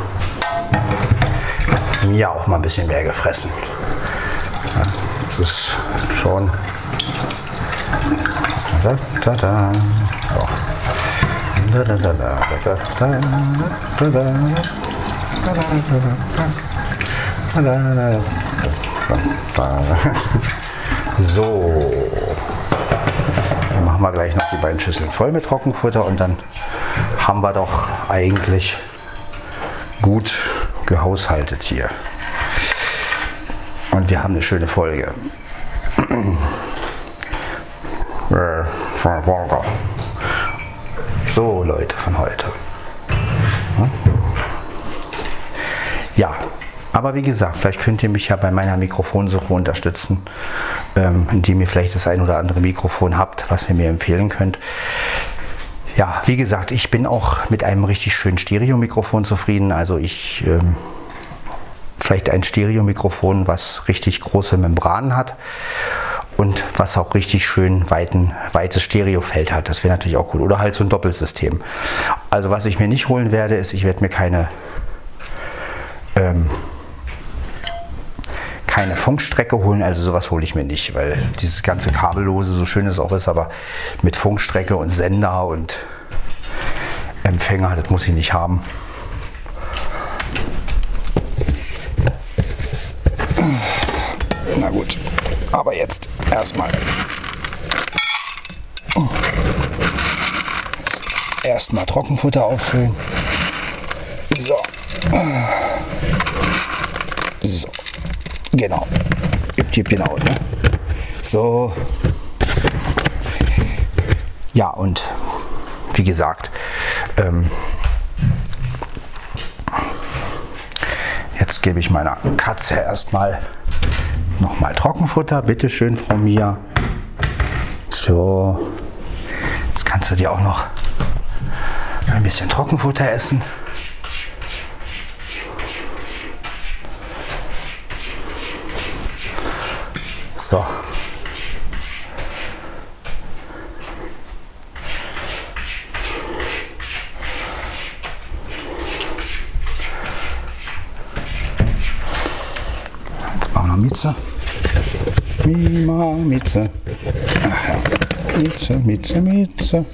mir auch mal ein bisschen mehr gefressen. Ja, das ist schon. Da, da, da. So. Dann machen wir gleich noch die beiden Schüsseln voll mit Trockenfutter und dann haben wir doch eigentlich gut gehaushaltet hier. Und wir haben eine schöne Folge. Äh, wie gesagt, vielleicht könnt ihr mich ja bei meiner Mikrofonsuche unterstützen, ähm, indem ihr vielleicht das ein oder andere Mikrofon habt, was ihr mir empfehlen könnt. Ja, wie gesagt, ich bin auch mit einem richtig schönen Stereo-Mikrofon zufrieden. Also ich ähm, vielleicht ein Stereo-Mikrofon, was richtig große Membranen hat und was auch richtig schön weiten, weites Stereofeld hat. Das wäre natürlich auch cool. Oder halt so ein Doppelsystem. Also was ich mir nicht holen werde, ist, ich werde mir keine ähm, keine Funkstrecke holen, also sowas hole ich mir nicht, weil dieses ganze Kabellose, so schön es auch ist, aber mit Funkstrecke und Sender und Empfänger, das muss ich nicht haben. Na gut, aber jetzt erstmal. Erstmal Trockenfutter auffüllen. So. Genau. Genau. Ne? So. Ja, und wie gesagt, ähm, jetzt gebe ich meiner Katze erstmal nochmal Trockenfutter. Bitte schön, Frau Mia. So, jetzt kannst du dir auch noch ein bisschen Trockenfutter essen. So. Jetzt machen wir Mieze. Mima, Mieze. Ach ja. Mieze, Mieze, Mieze.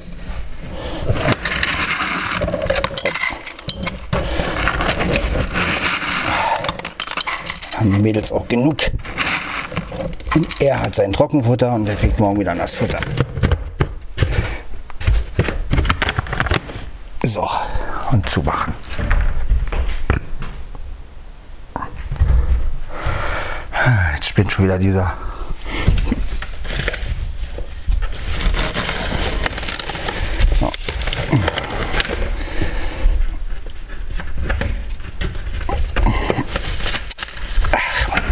Haben die Mädels auch genug. Und er hat sein Trockenfutter und er kriegt morgen wieder Nassfutter. So, und zumachen. Jetzt spinnt schon wieder dieser. So. Ach, Mann.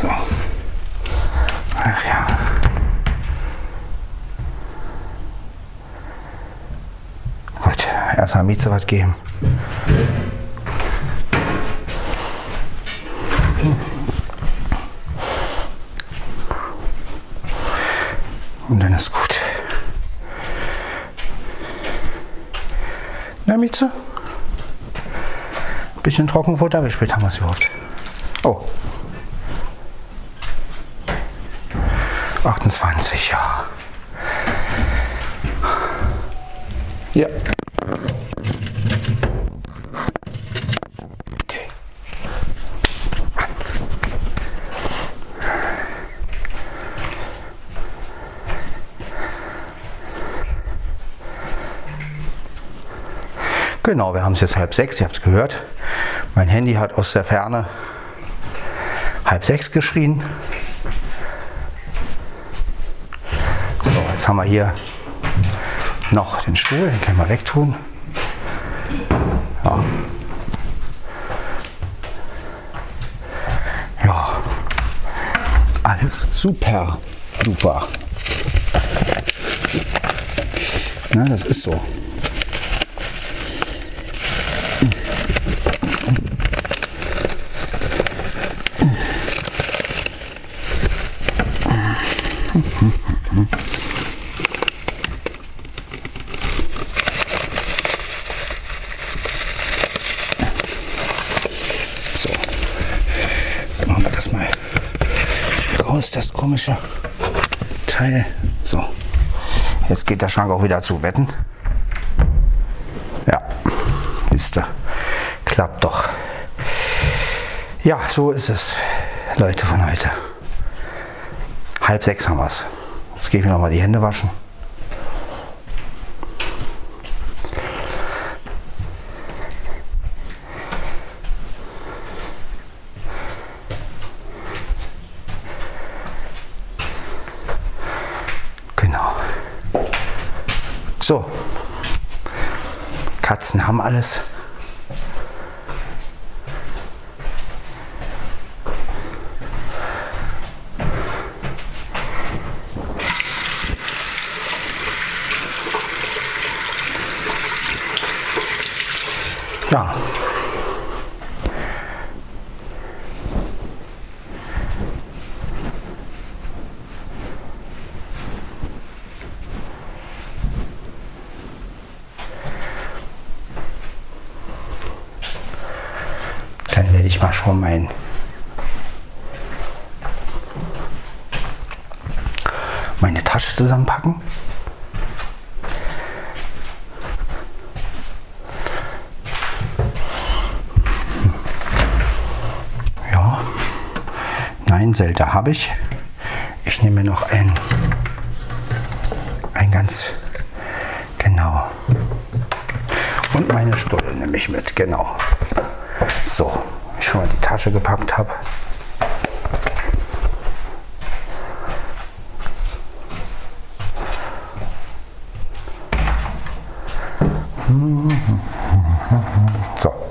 So. Ach ja. Gut, Mieze was geben. Und dann ist gut. Na, Mieze? Bisschen Trockenfutter, wie spät haben wir es überhaupt? Oh. 28, ja. Ja. Genau, wir haben es jetzt halb sechs, ihr habt es gehört. Mein Handy hat aus der Ferne halb sechs geschrien. So, jetzt haben wir hier noch den Stuhl, den können wir wegtun. Ja. ja, alles super, super. Na, das ist. So, machen wir das mal raus, das komische Teil. So, jetzt geht der Schrank auch wieder zu. Wetten? Ja, wisst ihr, klappt doch. Ja, so ist es, Leute von heute. Halb sechs haben wir es. Jetzt gehe ich mir noch mal die Hände waschen. Genau. So. Katzen haben alles. habe ich. Ich nehme noch ein, ein ganz, genau. Und meine Stulle nehme ich mit, genau. So, ich schon mal die Tasche gepackt habe. So.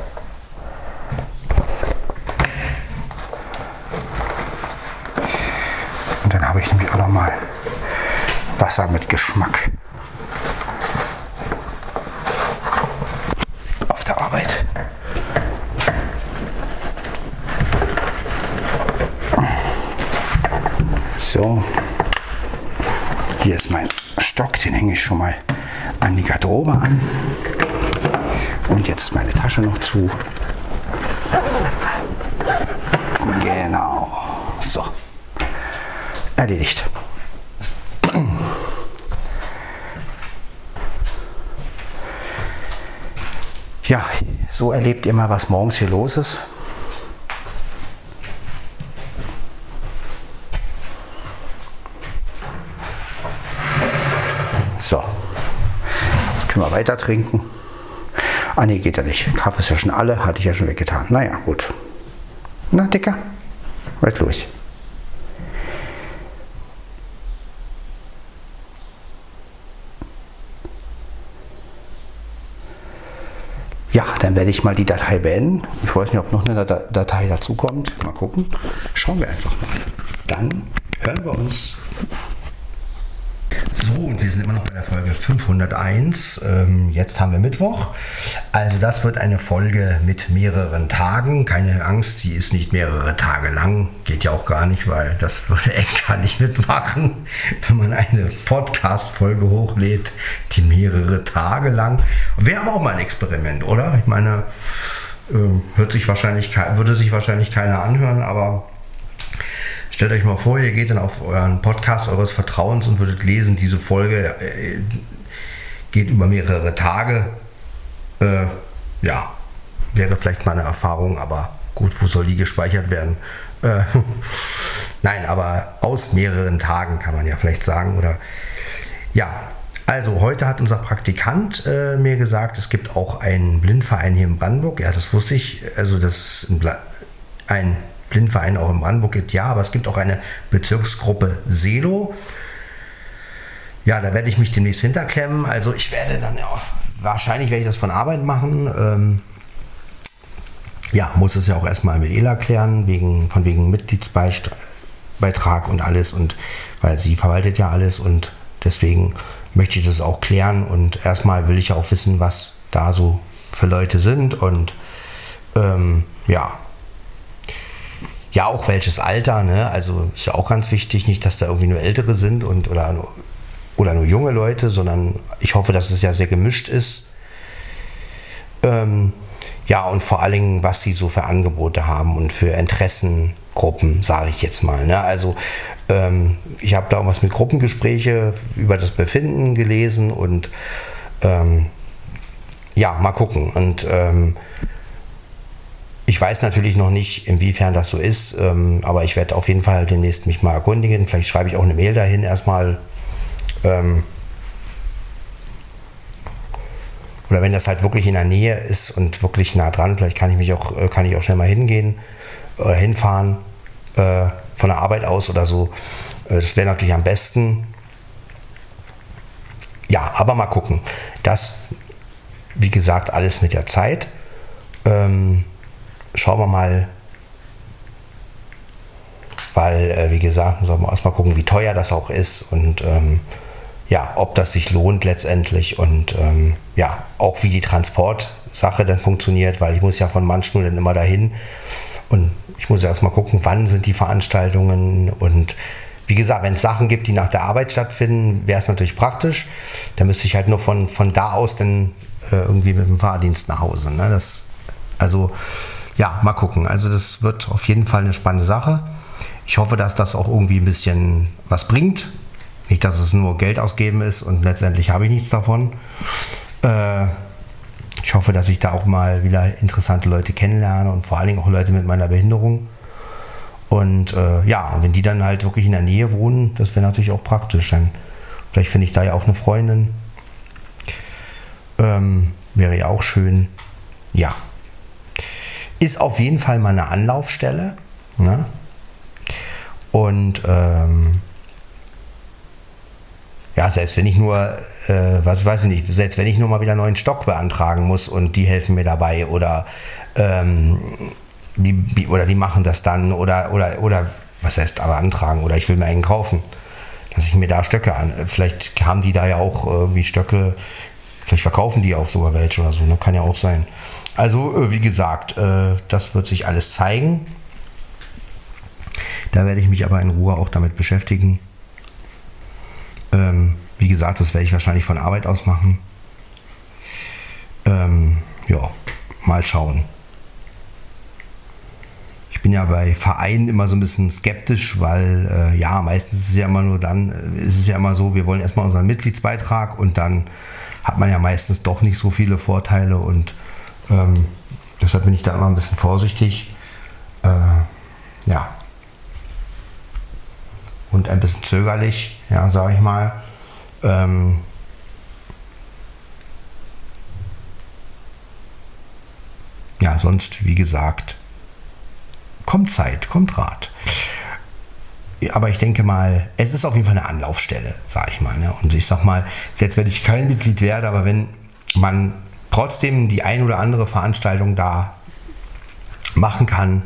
Wasser mit Geschmack. Auf der Arbeit. So. Hier ist mein Stock, den hänge ich schon mal an die Garderobe an. Und jetzt meine Tasche noch zu. Genau. So. Erledigt. Ja, so erlebt ihr mal, was morgens hier los ist. So, jetzt können wir weiter trinken. Ah ne, geht ja nicht. Kaffee ist ja schon alle, hatte ich ja schon weggetan. Naja, gut. Na, Dicker, was los? Ja, werde ich mal die Datei beenden. Ich weiß nicht, ob noch eine Datei dazu kommt. Mal gucken. Schauen wir einfach mal. Dann hören wir uns wir sind immer noch bei der Folge 501. Ähm, jetzt haben wir Mittwoch. Also das wird eine Folge mit mehreren Tagen. Keine Angst, sie ist nicht mehrere Tage lang. Geht ja auch gar nicht, weil das würde Enka nicht mitmachen, wenn man eine Podcast-Folge hochlädt, die mehrere Tage lang. Wäre aber auch mal ein Experiment, oder? Ich meine, äh, hört sich wahrscheinlich, würde sich wahrscheinlich keiner anhören, aber Stellt euch mal vor, ihr geht dann auf euren Podcast eures Vertrauens und würdet lesen, diese Folge äh, geht über mehrere Tage. Äh, ja, wäre vielleicht mal eine Erfahrung, aber gut, wo soll die gespeichert werden? Äh, Nein, aber aus mehreren Tagen kann man ja vielleicht sagen. Oder ja, also heute hat unser Praktikant äh, mir gesagt, es gibt auch einen Blindverein hier in Brandenburg. Ja, das wusste ich. Also das ist ein, ein Blindverein auch in Brandenburg gibt, ja, aber es gibt auch eine Bezirksgruppe Selo. Ja, da werde ich mich demnächst hinterklemmen. Also ich werde dann ja, wahrscheinlich werde ich das von Arbeit machen. Ähm, ja, muss es ja auch erstmal mit Ela klären, wegen, von wegen Mitgliedsbeitrag und alles und weil sie verwaltet ja alles und deswegen möchte ich das auch klären und erstmal will ich ja auch wissen, was da so für Leute sind und ähm, ja, ja, auch welches Alter, ne? Also ist ja auch ganz wichtig, nicht, dass da irgendwie nur Ältere sind und oder nur, oder nur junge Leute, sondern ich hoffe, dass es ja sehr gemischt ist. Ähm, ja, und vor allen Dingen, was sie so für Angebote haben und für Interessengruppen, sage ich jetzt mal. Ne? Also ähm, ich habe da was mit Gruppengespräche über das Befinden gelesen und ähm, ja, mal gucken. Und ähm, ich weiß natürlich noch nicht, inwiefern das so ist, ähm, aber ich werde auf jeden Fall demnächst mich mal erkundigen. Vielleicht schreibe ich auch eine Mail dahin erstmal. Ähm, oder wenn das halt wirklich in der Nähe ist und wirklich nah dran, vielleicht kann ich mich auch, äh, kann ich auch schnell mal hingehen oder äh, hinfahren äh, von der Arbeit aus oder so. Äh, das wäre natürlich am besten. Ja, aber mal gucken. Das, wie gesagt, alles mit der Zeit. Ähm, schauen wir mal, weil, äh, wie gesagt, sollen wir erstmal gucken, wie teuer das auch ist und ähm, ja, ob das sich lohnt letztendlich und ähm, ja, auch wie die Transportsache dann funktioniert, weil ich muss ja von Mannschnur dann immer dahin und ich muss ja erstmal gucken, wann sind die Veranstaltungen und wie gesagt, wenn es Sachen gibt, die nach der Arbeit stattfinden, wäre es natürlich praktisch. Da müsste ich halt nur von, von da aus dann äh, irgendwie mit dem Fahrdienst nach Hause. Ne? Das, also ja, mal gucken. Also das wird auf jeden Fall eine spannende Sache. Ich hoffe, dass das auch irgendwie ein bisschen was bringt. Nicht, dass es nur Geld ausgeben ist und letztendlich habe ich nichts davon. Äh, ich hoffe, dass ich da auch mal wieder interessante Leute kennenlerne und vor allen Dingen auch Leute mit meiner Behinderung. Und äh, ja, wenn die dann halt wirklich in der Nähe wohnen, das wäre natürlich auch praktisch. Dann vielleicht finde ich da ja auch eine Freundin. Ähm, wäre ja auch schön. Ja, ist auf jeden Fall mal eine Anlaufstelle. Ne? Und ähm, ja, selbst wenn ich nur, äh, was weiß ich nicht, selbst wenn ich nur mal wieder einen neuen Stock beantragen muss und die helfen mir dabei oder ähm, die, oder die machen das dann oder, oder, oder was heißt aber antragen oder ich will mir einen kaufen, dass ich mir da Stöcke an, vielleicht haben die da ja auch irgendwie Stöcke, vielleicht verkaufen die auch sogar welche oder so, ne? kann ja auch sein. Also äh, wie gesagt, äh, das wird sich alles zeigen. Da werde ich mich aber in Ruhe auch damit beschäftigen. Ähm, wie gesagt, das werde ich wahrscheinlich von Arbeit aus machen. Ähm, ja, mal schauen. Ich bin ja bei Vereinen immer so ein bisschen skeptisch, weil äh, ja, meistens ist es ja immer nur dann, ist es ja immer so, wir wollen erstmal unseren Mitgliedsbeitrag und dann hat man ja meistens doch nicht so viele Vorteile und ähm, deshalb bin ich da immer ein bisschen vorsichtig. Äh, ja, und ein bisschen zögerlich, ja, sage ich mal. Ähm, ja, sonst, wie gesagt, kommt Zeit, kommt Rat. Aber ich denke mal, es ist auf jeden Fall eine Anlaufstelle, sage ich mal. Ne? Und ich sag mal, selbst wenn ich kein Mitglied werde, aber wenn man trotzdem die ein oder andere Veranstaltung da machen kann,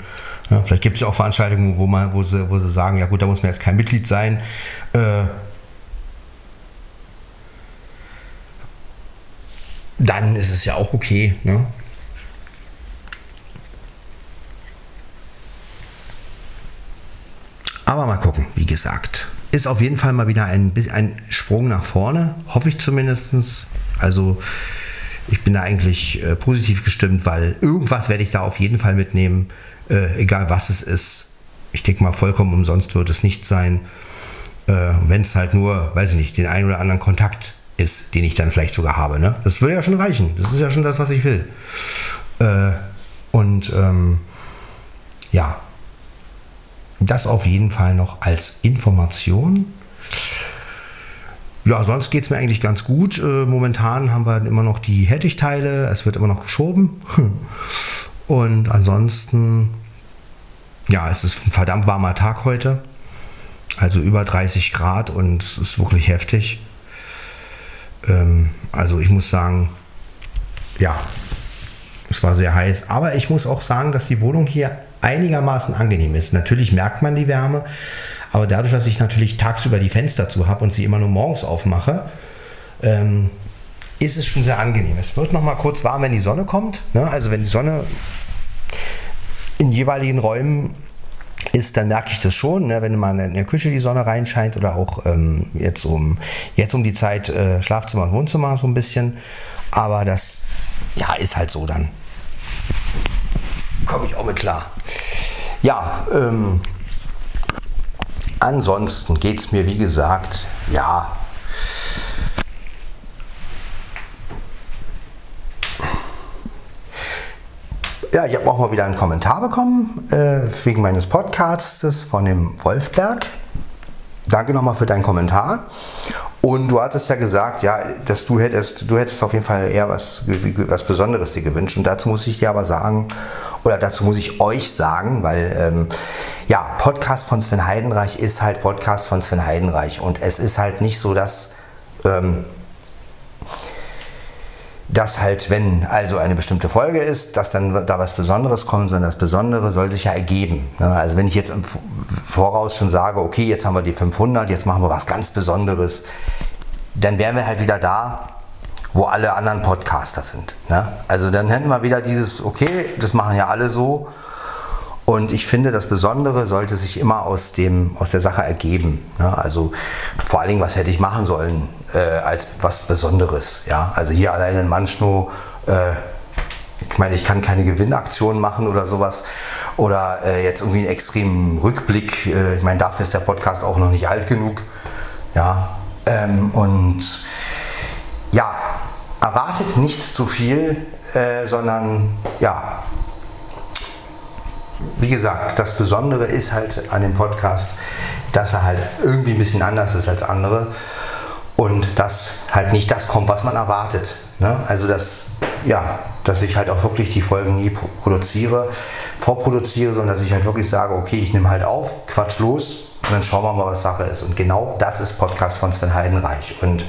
ja, vielleicht gibt es ja auch Veranstaltungen, wo, man, wo, sie, wo sie sagen, ja gut, da muss man jetzt kein Mitglied sein. Äh, dann ist es ja auch okay. Ne? Aber mal gucken, wie gesagt. Ist auf jeden Fall mal wieder ein, ein Sprung nach vorne, hoffe ich zumindest. Also ich bin da eigentlich äh, positiv gestimmt, weil irgendwas werde ich da auf jeden Fall mitnehmen äh, egal was es ist. Ich denke mal, vollkommen umsonst wird es nicht sein. Äh, Wenn es halt nur, weiß ich nicht, den einen oder anderen Kontakt ist, den ich dann vielleicht sogar habe. Ne? Das würde ja schon reichen. Das ist ja schon das, was ich will. Äh, und ähm, ja, das auf jeden Fall noch als Information. Ja, sonst geht es mir eigentlich ganz gut. Äh, momentan haben wir immer noch die Hettich-Teile. Es wird immer noch geschoben. Und ansonsten, ja, es ist ein verdammt warmer Tag heute. Also über 30 Grad und es ist wirklich heftig. Ähm, also ich muss sagen, ja, es war sehr heiß. Aber ich muss auch sagen, dass die Wohnung hier einigermaßen angenehm ist. Natürlich merkt man die Wärme, aber dadurch, dass ich natürlich tagsüber die Fenster zu habe und sie immer nur morgens aufmache, ähm, ist es schon sehr angenehm. Es wird noch mal kurz warm, wenn die Sonne kommt. Ne? Also wenn die Sonne in jeweiligen Räumen ist, dann merke ich das schon, ne, wenn mal in der Küche die Sonne reinscheint oder auch ähm, jetzt, um, jetzt um die Zeit äh, Schlafzimmer und Wohnzimmer so ein bisschen. Aber das ja, ist halt so dann. Komme ich auch mit klar. Ja, ähm, ansonsten geht es mir, wie gesagt, ja, Ja, ich habe auch mal wieder einen Kommentar bekommen äh, wegen meines Podcasts von dem Wolfberg. Danke nochmal für deinen Kommentar. Und du hattest ja gesagt, ja, dass du hättest, du hättest auf jeden Fall eher was, was Besonderes dir gewünscht. Und dazu muss ich dir aber sagen, oder dazu muss ich euch sagen, weil ähm, ja, Podcast von Sven Heidenreich ist halt Podcast von Sven Heidenreich. Und es ist halt nicht so, dass ähm, dass halt, wenn also eine bestimmte Folge ist, dass dann da was Besonderes kommt, sondern das Besondere soll sich ja ergeben. Ne? Also wenn ich jetzt im Voraus schon sage, okay, jetzt haben wir die 500, jetzt machen wir was ganz Besonderes, dann wären wir halt wieder da, wo alle anderen Podcaster sind. Ne? Also dann hätten wir wieder dieses, okay, das machen ja alle so und ich finde, das Besondere sollte sich immer aus, dem, aus der Sache ergeben. Ja, also vor allen Dingen, was hätte ich machen sollen äh, als was Besonderes. Ja? Also hier alleine in Manchno, äh, ich meine, ich kann keine Gewinnaktion machen oder sowas. Oder äh, jetzt irgendwie einen extremen Rückblick. Äh, ich meine, dafür ist der Podcast auch noch nicht alt genug. Ja, ähm, und ja, erwartet nicht zu viel, äh, sondern ja, wie gesagt, das Besondere ist halt an dem Podcast, dass er halt irgendwie ein bisschen anders ist als andere und dass halt nicht das kommt, was man erwartet. Ne? Also dass, ja, dass ich halt auch wirklich die Folgen nie produziere, vorproduziere, sondern dass ich halt wirklich sage, okay, ich nehme halt auf, quatsch los und dann schauen wir mal, was Sache ist. Und genau das ist Podcast von Sven Heidenreich. Und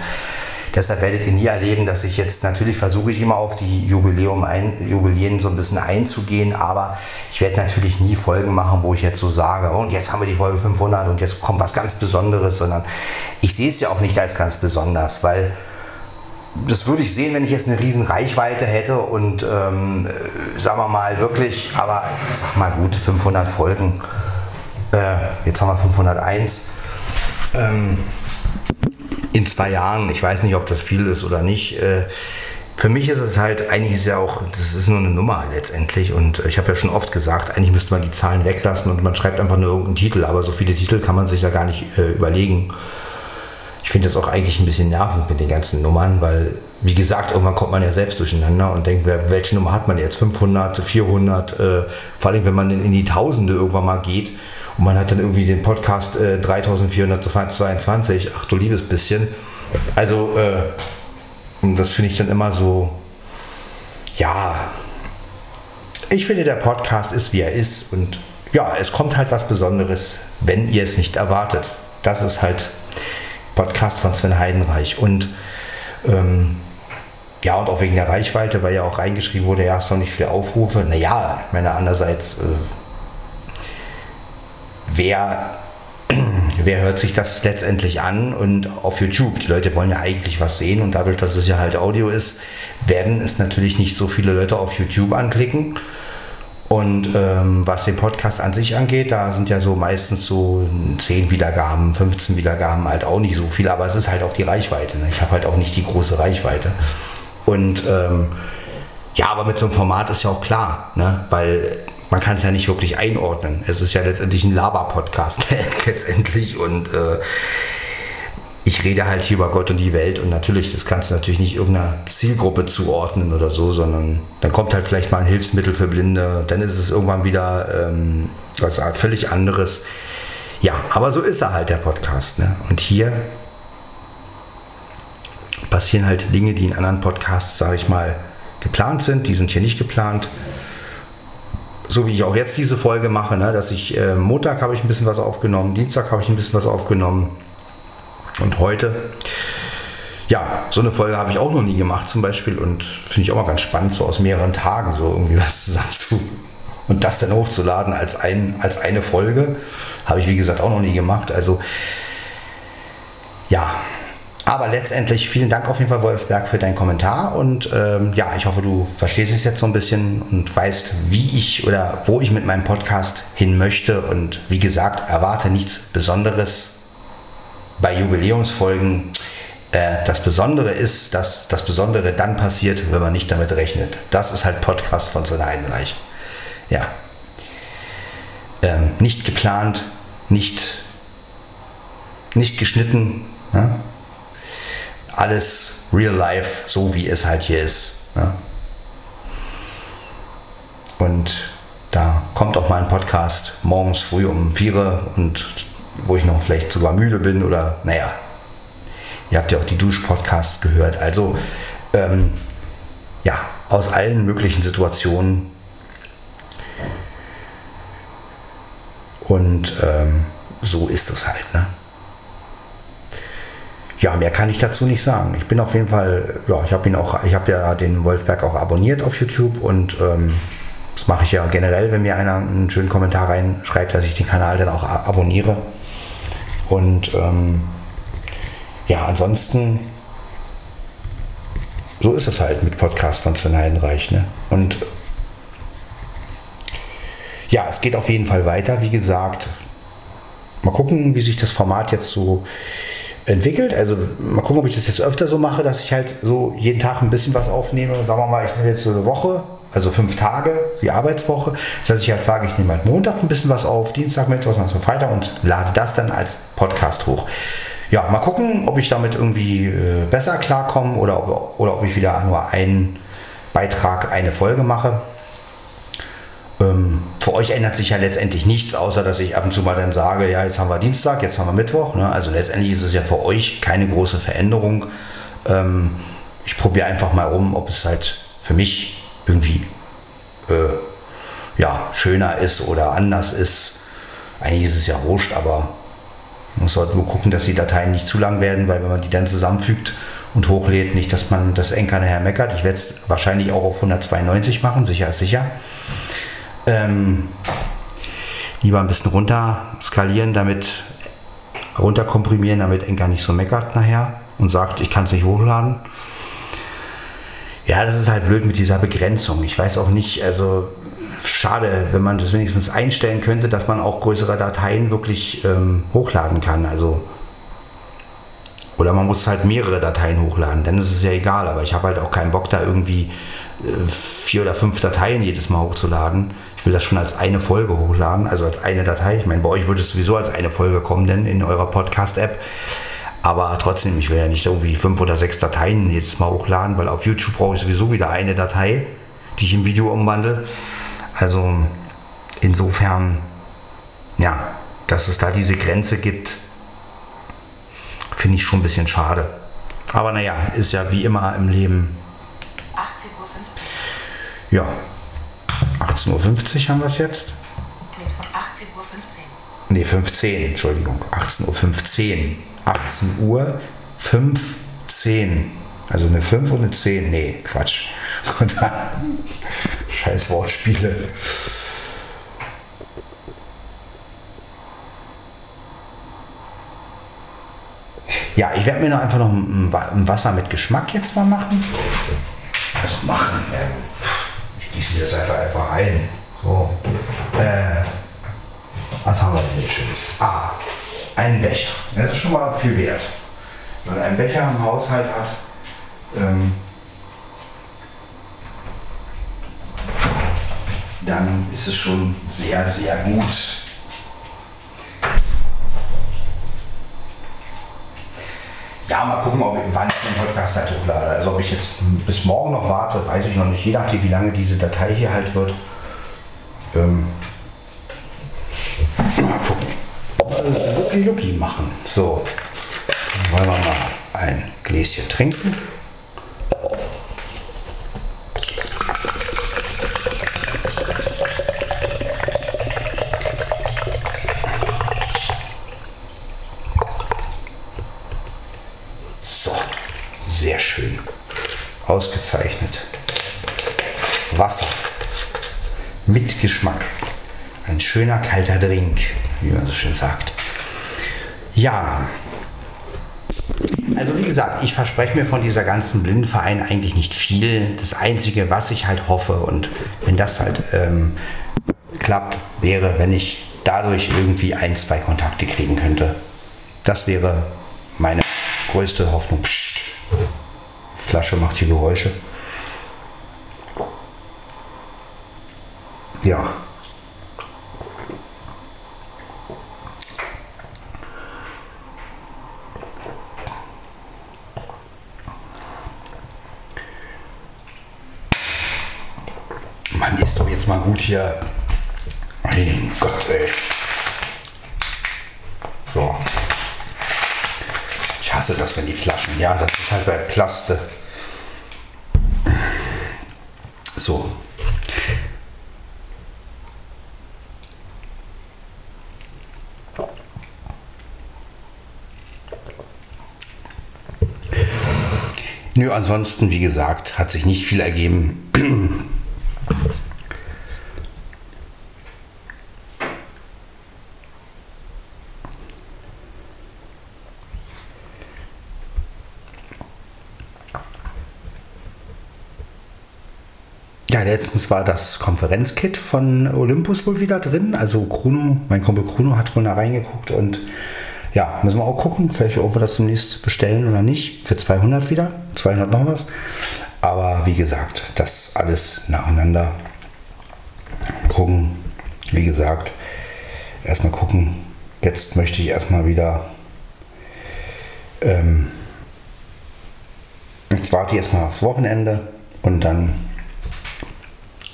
deshalb werdet ihr nie erleben, dass ich jetzt, natürlich versuche ich immer auf die Jubiläum ein, Jubiläen so ein bisschen einzugehen, aber ich werde natürlich nie Folgen machen, wo ich jetzt so sage, und jetzt haben wir die Folge 500 und jetzt kommt was ganz Besonderes, sondern ich sehe es ja auch nicht als ganz besonders, weil das würde ich sehen, wenn ich jetzt eine riesen Reichweite hätte und ähm, sagen wir mal wirklich, aber sag mal gut, 500 Folgen, äh, jetzt haben wir 501, ähm, in zwei Jahren, ich weiß nicht, ob das viel ist oder nicht, äh, für mich ist es halt, eigentlich ist ja auch, das ist nur eine Nummer letztendlich. Und ich habe ja schon oft gesagt, eigentlich müsste man die Zahlen weglassen und man schreibt einfach nur irgendeinen Titel, aber so viele Titel kann man sich ja gar nicht äh, überlegen. Ich finde das auch eigentlich ein bisschen nervend mit den ganzen Nummern, weil, wie gesagt, irgendwann kommt man ja selbst durcheinander und denkt, welche Nummer hat man jetzt? 500, 400, äh, vor allem wenn man in die Tausende irgendwann mal geht und man hat dann irgendwie den Podcast äh, 3422, ach du liebes bisschen. Also, äh, das finde ich dann immer so, ja, ich finde, der Podcast ist, wie er ist und ja, es kommt halt was Besonderes, wenn ihr es nicht erwartet. Das ist halt Podcast von Sven Heidenreich. Und ähm, ja, und auch wegen der Reichweite, weil ja auch reingeschrieben wurde, ja, hast noch nicht viele Aufrufe. Naja, ich meine, andererseits, äh, wer, wer hört sich das letztendlich an und auf YouTube? Die Leute wollen ja eigentlich was sehen und dadurch, dass es ja halt Audio ist, werden es natürlich nicht so viele Leute auf YouTube anklicken. Und ähm, was den Podcast an sich angeht, da sind ja so meistens so 10 Wiedergaben, 15 Wiedergaben halt auch nicht so viel, aber es ist halt auch die Reichweite. Ne? Ich habe halt auch nicht die große Reichweite. Und ähm, ja, aber mit so einem Format ist ja auch klar, ne? weil man kann es ja nicht wirklich einordnen. Es ist ja letztendlich ein Laber-Podcast letztendlich und äh, ich rede halt hier über Gott und die Welt und natürlich, das kannst du natürlich nicht irgendeiner Zielgruppe zuordnen oder so, sondern dann kommt halt vielleicht mal ein Hilfsmittel für Blinde, dann ist es irgendwann wieder ähm, was völlig anderes. Ja, aber so ist er halt, der Podcast. Ne? Und hier passieren halt Dinge, die in anderen Podcasts, sage ich mal, geplant sind. Die sind hier nicht geplant. So wie ich auch jetzt diese Folge mache, ne? dass ich äh, Montag habe ich ein bisschen was aufgenommen, Dienstag habe ich ein bisschen was aufgenommen und heute, ja, so eine Folge habe ich auch noch nie gemacht zum Beispiel und finde ich auch mal ganz spannend, so aus mehreren Tagen so irgendwie was zusammen zu und das dann hochzuladen als, ein, als eine Folge, habe ich wie gesagt auch noch nie gemacht. Also ja, aber letztendlich vielen Dank auf jeden Fall, Wolfberg, für deinen Kommentar. Und ähm, ja, ich hoffe, du verstehst es jetzt so ein bisschen und weißt, wie ich oder wo ich mit meinem Podcast hin möchte. Und wie gesagt, erwarte nichts Besonderes bei Jubiläumsfolgen äh, das Besondere ist, dass das Besondere dann passiert, wenn man nicht damit rechnet. Das ist halt Podcast von Sonne Heidenreich. Ja. Ähm, nicht geplant, nicht, nicht geschnitten. Ja? Alles real life, so wie es halt hier ist. Ja? Und da kommt auch mal ein Podcast morgens früh um 4 Uhr und wo ich noch vielleicht sogar müde bin oder naja, ihr habt ja auch die Dusch-Podcasts gehört. Also ähm, ja, aus allen möglichen Situationen. Und ähm, so ist es halt. Ne? Ja, mehr kann ich dazu nicht sagen. Ich bin auf jeden Fall, ja, ich habe ihn auch, ich habe ja den Wolfberg auch abonniert auf YouTube und ähm, das mache ich ja generell, wenn mir einer einen schönen Kommentar reinschreibt, dass ich den Kanal dann auch abonniere. Und ähm, ja, ansonsten, so ist es halt mit Podcast von Sven Heidenreich. Ne? Und ja, es geht auf jeden Fall weiter. Wie gesagt, mal gucken, wie sich das Format jetzt so entwickelt. Also mal gucken, ob ich das jetzt öfter so mache, dass ich halt so jeden Tag ein bisschen was aufnehme. Sagen wir mal, ich nehme jetzt so eine Woche also fünf Tage, die Arbeitswoche. Das heißt, ich halt sage, ich nehme halt Montag ein bisschen was auf, Dienstag, Mittwoch, Donnerstag, Freitag und lade das dann als Podcast hoch. Ja, mal gucken, ob ich damit irgendwie äh, besser klarkomme oder ob, oder ob ich wieder nur einen Beitrag, eine Folge mache. Ähm, für euch ändert sich ja letztendlich nichts, außer dass ich ab und zu mal dann sage, ja, jetzt haben wir Dienstag, jetzt haben wir Mittwoch. Ne? Also letztendlich ist es ja für euch keine große Veränderung. Ähm, ich probiere einfach mal rum, ob es halt für mich irgendwie äh, ja, schöner ist oder anders ist. Eigentlich ist es ja wurscht, aber Man halt nur gucken, dass die Dateien nicht zu lang werden, weil wenn man die dann zusammenfügt und hochlädt, nicht, dass man das Enker nachher meckert. Ich werde es wahrscheinlich auch auf 192 machen, sicher ist sicher. Ähm, lieber ein bisschen runter skalieren, damit runter komprimieren, damit Enker nicht so meckert nachher und sagt, ich kann es nicht hochladen. Ja, das ist halt blöd mit dieser Begrenzung. Ich weiß auch nicht, also schade, wenn man das wenigstens einstellen könnte, dass man auch größere Dateien wirklich ähm, hochladen kann. Also oder man muss halt mehrere Dateien hochladen, dann ist es ja egal. Aber ich habe halt auch keinen Bock, da irgendwie vier oder fünf Dateien jedes Mal hochzuladen. Ich will das schon als eine Folge hochladen, also als eine Datei. Ich meine, bei euch würde es sowieso als eine Folge kommen, denn in eurer Podcast-App. Aber trotzdem, ich will ja nicht irgendwie fünf oder sechs Dateien jedes Mal hochladen, weil auf YouTube brauche ich sowieso wieder eine Datei, die ich im Video umwandle. Also insofern, ja, dass es da diese Grenze gibt, finde ich schon ein bisschen schade. Aber naja, ist ja wie immer im Leben. 18.15 Uhr. Ja, 18.50 Uhr haben wir es jetzt. Nee, von 18.15 Uhr. Nee, 15, Entschuldigung. 18.15 Uhr. 18 Uhr 15. Also eine 5 und eine 10. Nee, Quatsch. Und dann, scheiß Wortspiele. Ja, ich werde mir noch einfach noch ein, ein, Wasser mit Geschmack jetzt mal machen. Also machen. Ja. Ich mir das einfach einfach ein. So. Äh, was haben wir denn jetzt Schönes? Ah, einen Becher. Das ist schon mal viel wert. Wenn man einen Becher im Haushalt hat, ähm, dann ist es schon sehr, sehr gut. Ja, mal gucken, ob wann ich den Podcast halt hochlade. Also ob ich jetzt bis morgen noch warte, weiß ich noch nicht. Je nachdem, wie lange diese Datei hier halt wird. Ähm, mal gucken. Lucky Lucky machen. So, wollen wir mal ein Gläschen trinken. Ausgezeichnet. Wasser mit Geschmack. Ein schöner kalter Drink, wie man so schön sagt. Ja, also wie gesagt, ich verspreche mir von dieser ganzen Blindenverein eigentlich nicht viel. Das Einzige, was ich halt hoffe und wenn das halt ähm, klappt, wäre, wenn ich dadurch irgendwie ein, zwei Kontakte kriegen könnte. Das wäre meine größte Hoffnung. Flasche macht hier Geräusche. Ja. Man ist doch jetzt mal gut hier. Mein Gott, ey. So. Hasse das, wenn die Flaschen, ja, das ist halt bei Plaste. So. Nö, ansonsten, wie gesagt, hat sich nicht viel ergeben. Letztens war das Konferenzkit von Olympus wohl wieder drin. Also Bruno, mein Kumpel Bruno hat wohl da reingeguckt und ja, müssen wir auch gucken, vielleicht ob wir das demnächst bestellen oder nicht. Für 200 wieder, 200 noch was. Aber wie gesagt, das alles nacheinander gucken. Wie gesagt, erstmal gucken. Jetzt möchte ich erstmal wieder. Ähm, jetzt warte ich erstmal aufs Wochenende und dann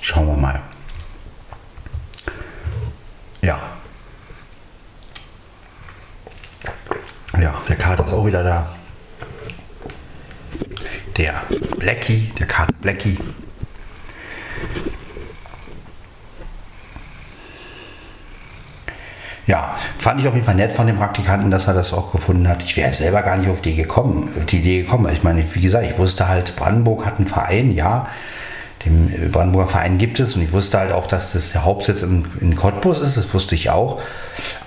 Schauen wir mal. Ja. Ja, der Kater ist auch wieder da. Der Blackie, der Kater Blackie. Ja, fand ich auf jeden Fall nett von dem Praktikanten, dass er das auch gefunden hat. Ich wäre selber gar nicht auf die, gekommen, auf die Idee gekommen. Ich meine, wie gesagt, ich wusste halt, Brandenburg hat einen Verein, ja. Den Brandenburger Verein gibt es und ich wusste halt auch, dass das der Hauptsitz in, in Cottbus ist, das wusste ich auch.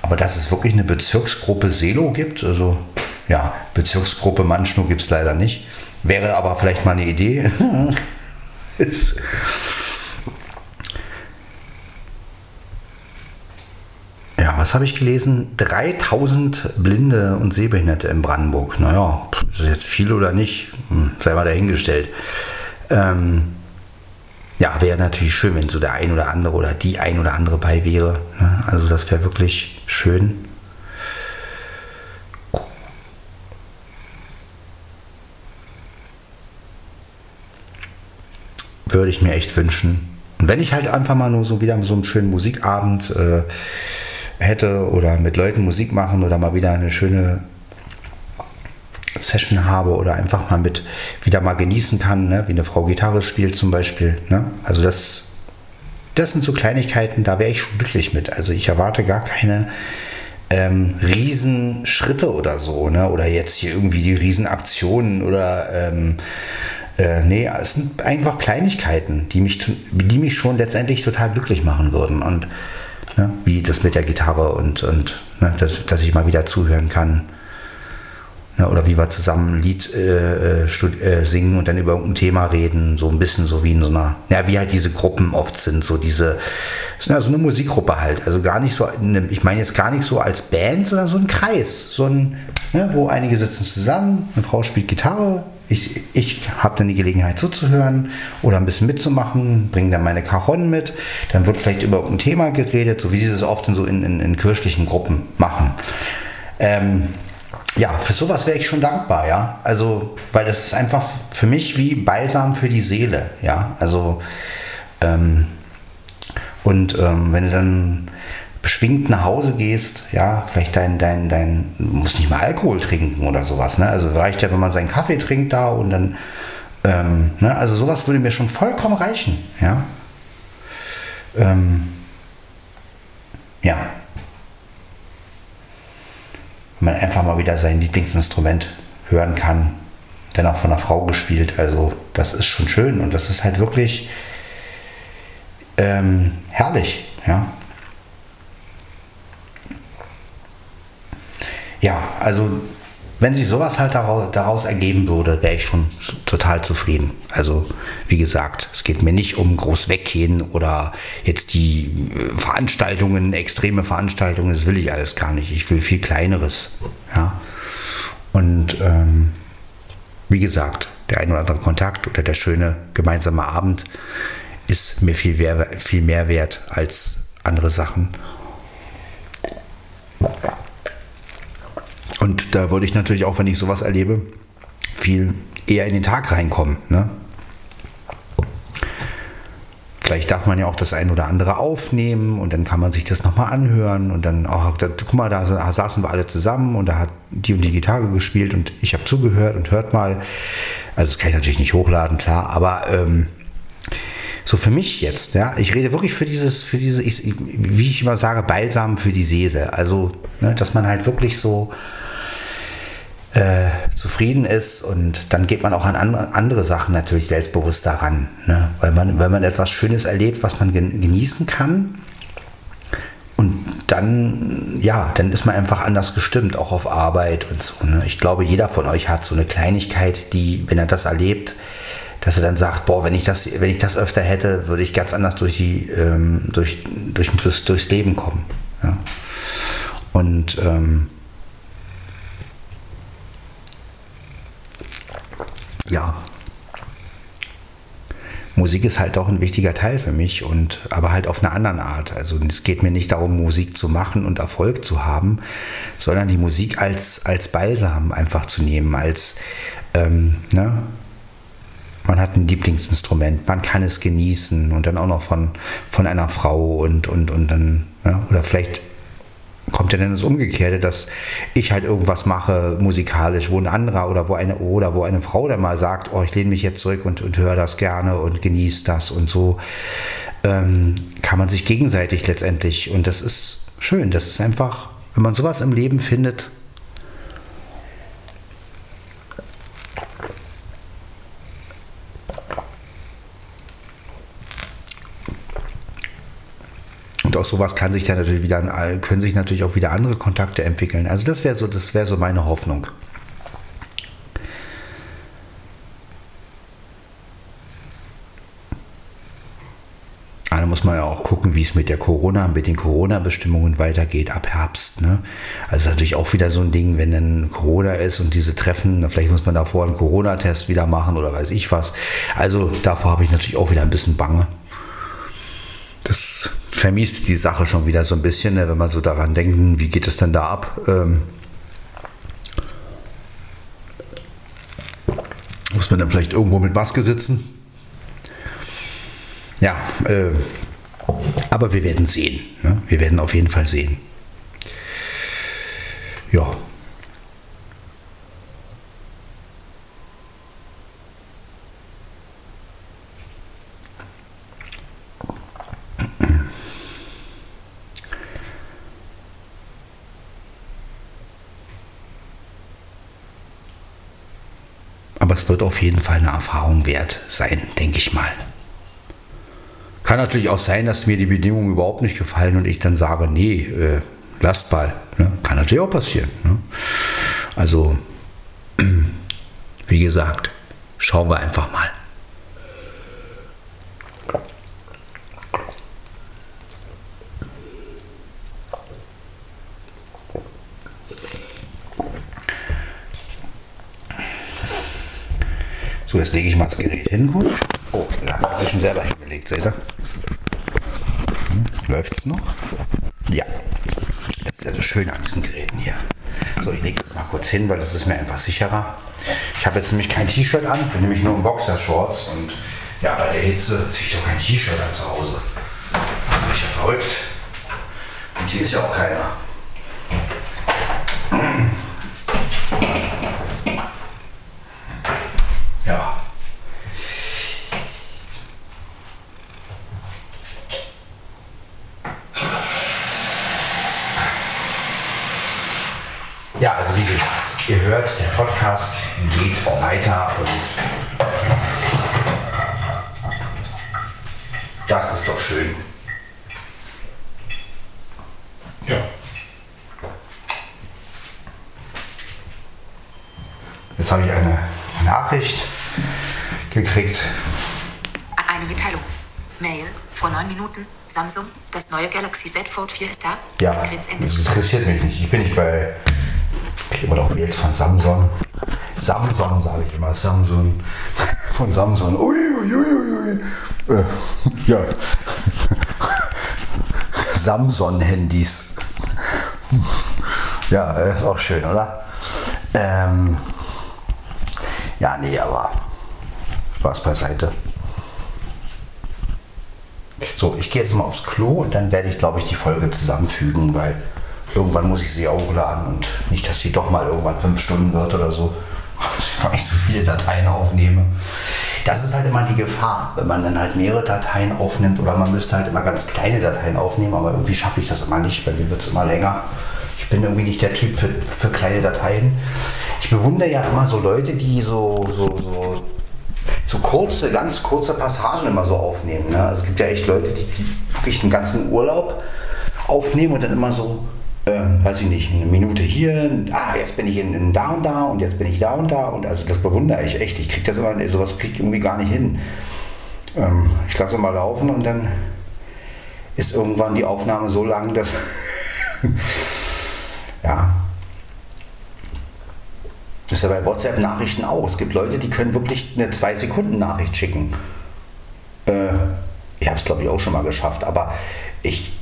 Aber dass es wirklich eine Bezirksgruppe Selo gibt, also ja, Bezirksgruppe Manschnow gibt es leider nicht. Wäre aber vielleicht mal eine Idee. Ja, was habe ich gelesen? 3000 Blinde und Sehbehinderte in Brandenburg. Naja, ist jetzt viel oder nicht? Hm, sei mal dahingestellt. Ähm, ja, wäre natürlich schön, wenn so der ein oder andere oder die ein oder andere bei wäre. Ne? Also das wäre wirklich schön. Würde ich mir echt wünschen. Und wenn ich halt einfach mal nur so wieder so einen schönen Musikabend äh, hätte oder mit Leuten Musik machen oder mal wieder eine schöne Session habe oder einfach mal mit wieder mal genießen kann, ne? wie eine Frau Gitarre spielt zum Beispiel. Ne? Also das, das sind so Kleinigkeiten, da wäre ich schon glücklich mit. Also ich erwarte gar keine ähm, Riesenschritte oder so, ne? oder jetzt hier irgendwie die Riesenaktionen oder ähm, äh, nee, es sind einfach Kleinigkeiten, die mich, die mich schon letztendlich total glücklich machen würden. Und Ne? Wie das mit der Gitarre und, und ne? dass, dass ich mal wieder zuhören kann. Oder wie wir zusammen ein Lied äh, äh, äh, singen und dann über irgendein Thema reden. So ein bisschen so wie in so einer, ja, wie halt diese Gruppen oft sind. So diese, ja, so eine Musikgruppe halt. Also gar nicht so, ich meine jetzt gar nicht so als Band, sondern so ein Kreis. So ein, ne? wo einige sitzen zusammen, eine Frau spielt Gitarre, ich, ich habe dann die Gelegenheit zuzuhören oder ein bisschen mitzumachen, bringe dann meine Cajon mit. Dann wird vielleicht über ein Thema geredet, so wie sie es oft in, so in, in, in kirchlichen Gruppen machen. Ähm, ja, für sowas wäre ich schon dankbar, ja. Also, weil das ist einfach für mich wie Balsam für die Seele, ja. Also, ähm, und ähm, wenn du dann beschwingt nach Hause gehst, ja, vielleicht dein, dein, dein, muss nicht mal Alkohol trinken oder sowas, ne? Also reicht ja, wenn man seinen Kaffee trinkt da und dann, ähm, ne? Also sowas würde mir schon vollkommen reichen, ja. Ähm, ja. Man einfach mal wieder sein Lieblingsinstrument hören kann, dann auch von einer Frau gespielt, also das ist schon schön und das ist halt wirklich ähm, herrlich, ja. ja, also wenn sich sowas halt daraus, daraus ergeben würde, wäre ich schon total zufrieden. Also wie gesagt, es geht mir nicht um groß weggehen oder jetzt die äh, Veranstaltungen, extreme Veranstaltungen, das will ich alles gar nicht. Ich will viel kleineres. Ja? Und ähm, wie gesagt, der ein oder andere Kontakt oder der schöne gemeinsame Abend ist mir viel, viel mehr wert als andere Sachen. Und da würde ich natürlich auch, wenn ich sowas erlebe, viel eher in den Tag reinkommen. Ne? Vielleicht darf man ja auch das ein oder andere aufnehmen und dann kann man sich das nochmal anhören und dann, oh, da, guck mal, da saßen wir alle zusammen und da hat die und die Gitarre gespielt und ich habe zugehört und hört mal. Also das kann ich natürlich nicht hochladen, klar, aber ähm, so für mich jetzt, ja, ich rede wirklich für dieses, für diese, ich, wie ich immer sage, Balsam für die Seele. Also, ne, dass man halt wirklich so äh, zufrieden ist und dann geht man auch an andere Sachen natürlich selbstbewusst daran, ne? weil, man, weil man etwas Schönes erlebt, was man genießen kann und dann, ja, dann ist man einfach anders gestimmt, auch auf Arbeit und so. Ne? Ich glaube, jeder von euch hat so eine Kleinigkeit, die, wenn er das erlebt, dass er dann sagt, boah, wenn ich das, wenn ich das öfter hätte, würde ich ganz anders durch die, ähm, durch, durch, durchs, Leben kommen. Ja? Und ähm, ja, Musik ist halt auch ein wichtiger Teil für mich und aber halt auf einer anderen Art. Also es geht mir nicht darum, Musik zu machen und Erfolg zu haben, sondern die Musik als, als Balsam einfach zu nehmen, als ähm, ne? man hat ein Lieblingsinstrument, man kann es genießen und dann auch noch von, von einer Frau und, und, und dann, ne? oder vielleicht kommt ja dann das Umgekehrte, dass ich halt irgendwas mache musikalisch, wo ein anderer oder wo eine oder wo eine Frau dann mal sagt, oh, ich lehne mich jetzt zurück und, und höre das gerne und genieße das und so ähm, kann man sich gegenseitig letztendlich und das ist schön. Das ist einfach, wenn man sowas im Leben findet, aus sowas kann sich dann natürlich wieder, können sich natürlich auch wieder andere Kontakte entwickeln. Also das wäre so, das wäre so meine Hoffnung. Da muss man ja auch gucken, wie es mit der Corona, mit den Corona-Bestimmungen weitergeht ab Herbst. Ne? Also natürlich auch wieder so ein Ding, wenn dann Corona ist und diese Treffen, vielleicht muss man davor einen Corona-Test wieder machen oder weiß ich was. Also davor habe ich natürlich auch wieder ein bisschen Bange. Das vermiest die Sache schon wieder so ein bisschen, ne, wenn man so daran denkt, wie geht es denn da ab? Ähm, muss man dann vielleicht irgendwo mit Maske sitzen? Ja, äh, aber wir werden sehen. Ne? Wir werden auf jeden Fall sehen. Ja. Wird auf jeden Fall eine Erfahrung wert sein, denke ich mal. Kann natürlich auch sein, dass mir die Bedingungen überhaupt nicht gefallen und ich dann sage, nee, äh, lasst mal. Ne? Kann natürlich auch passieren. Ne? Also, wie gesagt, schauen wir einfach mal. So, jetzt lege ich mal das Gerät hin, gut. Oh, ja, hat sich schon selber hingelegt, seht ihr? Hm, Läuft es noch? Ja. Das ist ja das Schöne an diesen Geräten hier. So, ich lege das mal kurz hin, weil das ist mir einfach sicherer. Ich habe jetzt nämlich kein T-Shirt an, bin nämlich nur in Boxershorts und ja, bei der Hitze ziehe ich doch kein T-Shirt an zu Hause. Da bin ich ja verrückt. Und hier ist ja auch keiner. Ja. Ja, also wie gesagt, ihr hört, der Podcast geht weiter und das ist doch schön. Ja. Jetzt habe ich eine Nachricht gekriegt. Eine Mitteilung. Mail vor neun Minuten. Samsung, das neue Galaxy Z Fold 4 ist da. Ja, das interessiert mich nicht. Ich bin nicht bei. Wir doch Mails von Samsung. Samsung sage ich immer. Samsung. Von Samsung. Ui, ui, ui, ui. Äh, ja. Samsung-Handys. Ja, ist auch schön, oder? Ähm, ja, nee, aber Spaß beiseite. So, ich gehe jetzt mal aufs Klo und dann werde ich, glaube ich, die Folge zusammenfügen, weil irgendwann muss ich sie auch hochladen und nicht, dass sie doch mal irgendwann fünf Stunden wird oder so, weil ich so viele Dateien aufnehme. Das ist halt immer die Gefahr, wenn man dann halt mehrere Dateien aufnimmt oder man müsste halt immer ganz kleine Dateien aufnehmen, aber irgendwie schaffe ich das immer nicht, bei mir wird es immer länger. Ich bin irgendwie nicht der Typ für, für kleine Dateien. Ich bewundere ja immer so Leute, die so, so, so so kurze, ganz kurze Passagen immer so aufnehmen. Ne? Also es gibt ja echt Leute, die, wirklich einen ganzen Urlaub aufnehmen und dann immer so, äh, weiß ich nicht, eine Minute hier, ah, jetzt bin ich in, in, da und da und jetzt bin ich da und da und also das bewundere ich echt. Ich kriege das immer, sowas kriege ich irgendwie gar nicht hin. Ähm, ich lasse mal laufen und dann ist irgendwann die Aufnahme so lang, dass ja, das ist ja bei WhatsApp-Nachrichten auch. Es gibt Leute, die können wirklich eine 2-Sekunden-Nachricht schicken. Äh, ich habe es, glaube ich, auch schon mal geschafft, aber ich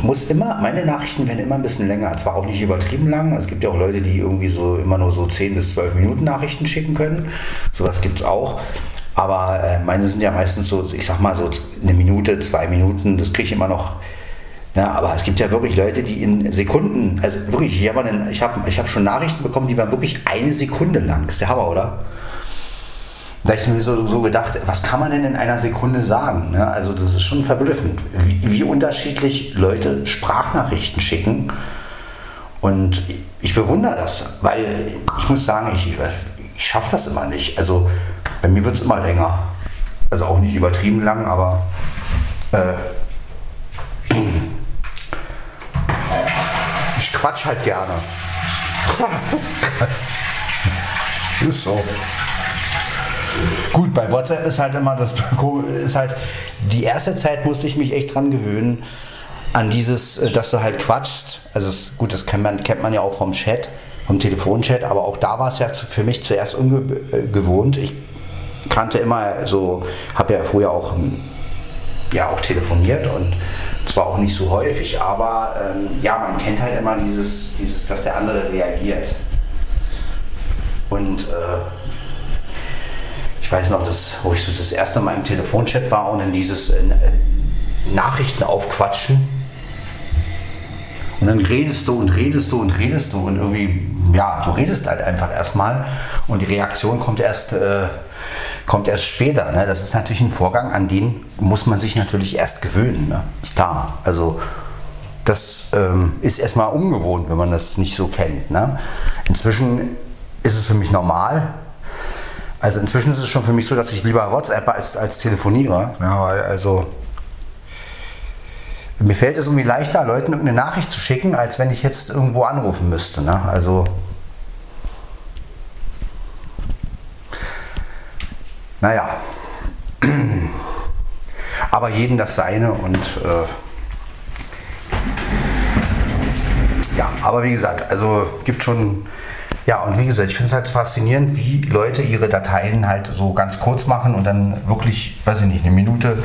muss immer, meine Nachrichten werden immer ein bisschen länger. Zwar auch nicht übertrieben lang. Es gibt ja auch Leute, die irgendwie so immer nur so 10 bis 12 Minuten Nachrichten schicken können. Sowas gibt es auch. Aber äh, meine sind ja meistens so, ich sag mal so eine Minute, zwei Minuten. Das kriege ich immer noch ja, aber es gibt ja wirklich Leute, die in Sekunden, also wirklich, ich habe hab, hab schon Nachrichten bekommen, die waren wirklich eine Sekunde lang. Das ist der Hammer, oder? Da habe ich mir so, so gedacht, was kann man denn in einer Sekunde sagen? Ne? Also das ist schon verblüffend, wie, wie unterschiedlich Leute Sprachnachrichten schicken. Und ich bewundere das, weil ich muss sagen, ich, ich schaffe das immer nicht. Also bei mir wird es immer länger. Also auch nicht übertrieben lang, aber äh, ich quatsch halt gerne. ist so. Gut, bei WhatsApp ist halt immer das ist halt die erste Zeit musste ich mich echt dran gewöhnen an dieses, äh, dass du halt quatschst. Also es, gut, das kennt man, kennt man ja auch vom Chat, vom Telefonchat, aber auch da war es ja für mich zuerst ungewohnt. Ich kannte immer so, habe ja früher auch ja auch telefoniert und zwar auch nicht so häufig, aber ähm, ja, man kennt halt immer dieses, dieses, dass der andere reagiert. Und äh, ich weiß noch, dass, wo ich so das erste Mal im Telefonchat war und in dieses äh, Nachrichten aufquatschen. Und dann redest du und redest du und redest du und irgendwie, ja, du redest halt einfach erstmal und die Reaktion kommt erst, äh, kommt erst später. Ne? Das ist natürlich ein Vorgang, an den muss man sich natürlich erst gewöhnen. Ne? Ist klar. Also das ähm, ist erstmal ungewohnt, wenn man das nicht so kennt. Ne? Inzwischen ist es für mich normal. Also inzwischen ist es schon für mich so, dass ich lieber WhatsApp als, als telefoniere. Ja, also mir fällt es irgendwie leichter, Leuten irgendeine Nachricht zu schicken, als wenn ich jetzt irgendwo anrufen müsste. Ne? Also naja, aber jeden das seine und äh, ja, aber wie gesagt, also gibt schon ja, und wie gesagt, ich finde es halt faszinierend, wie Leute ihre Dateien halt so ganz kurz machen und dann wirklich, weiß ich nicht, eine Minute,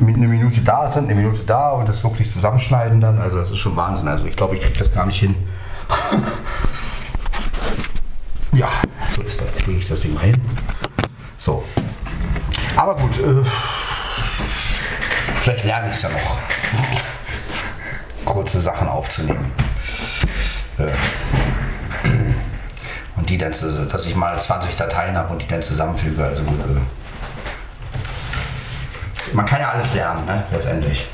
eine Minute da sind, eine Minute da und das wirklich zusammenschneiden dann. Also das ist schon Wahnsinn. Also ich glaube, ich kriege das gar nicht hin. ja, so ist das. Kriege ich das mal hin. So. Aber gut, äh, vielleicht lerne ich es ja noch, kurze Sachen aufzunehmen. Äh, die dann, dass ich mal 20 Dateien habe und die dann zusammenfüge. Also äh, man kann ja alles lernen, ne, letztendlich.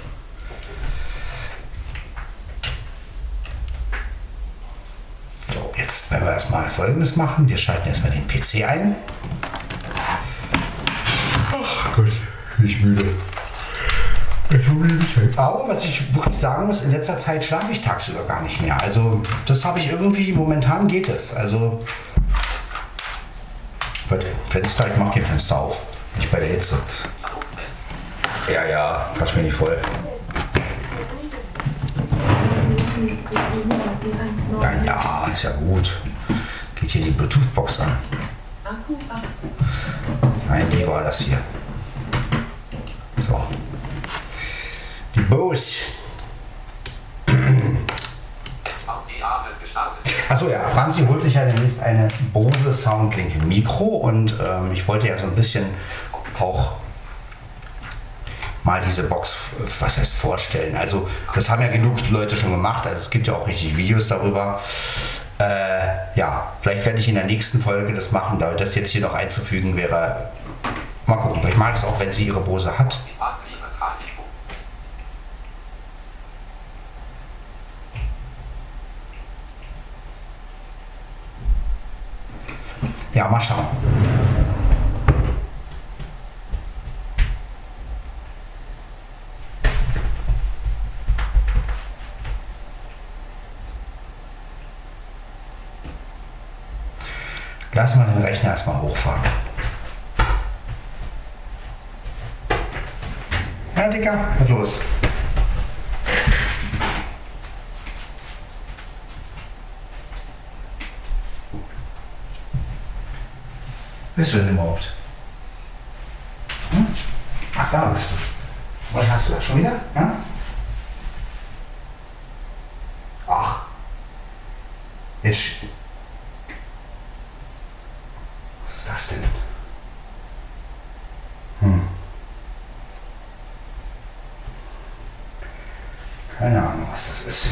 So, jetzt werden wir erstmal folgendes machen. Wir schalten erstmal den PC ein. Ach Gott, ich müde. Aber was ich wirklich sagen muss, in letzter Zeit schlafe ich tagsüber gar nicht mehr. Also das habe ich irgendwie, momentan geht es. Also warte, Fenster, ich mache die Fenster auf. Nicht bei der Hitze. Ja, ja, pass mir nicht voll. Ja, ja, ist ja gut. Geht hier die Bluetooth-Box an. Nein, die war das hier. So. Bose. Achso, ja, Franzi holt sich ja demnächst eine Bose Soundlink Mikro und ähm, ich wollte ja so ein bisschen auch mal diese Box, was heißt vorstellen. Also das haben ja genug Leute schon gemacht, also es gibt ja auch richtig Videos darüber. Äh, ja, vielleicht werde ich in der nächsten Folge das machen, da das jetzt hier noch einzufügen wäre. Mal gucken, vielleicht mag es auch, wenn sie ihre Bose hat. Ja, mal schauen. Lass mal den Rechner erstmal hochfahren. Ja, Dicker, was los? Bist du denn überhaupt? Hm? Ach, da bist du. Was hast du da schon wieder? Ja? Ach. Jetzt. Was ist das denn? Hm. Keine Ahnung, was das ist.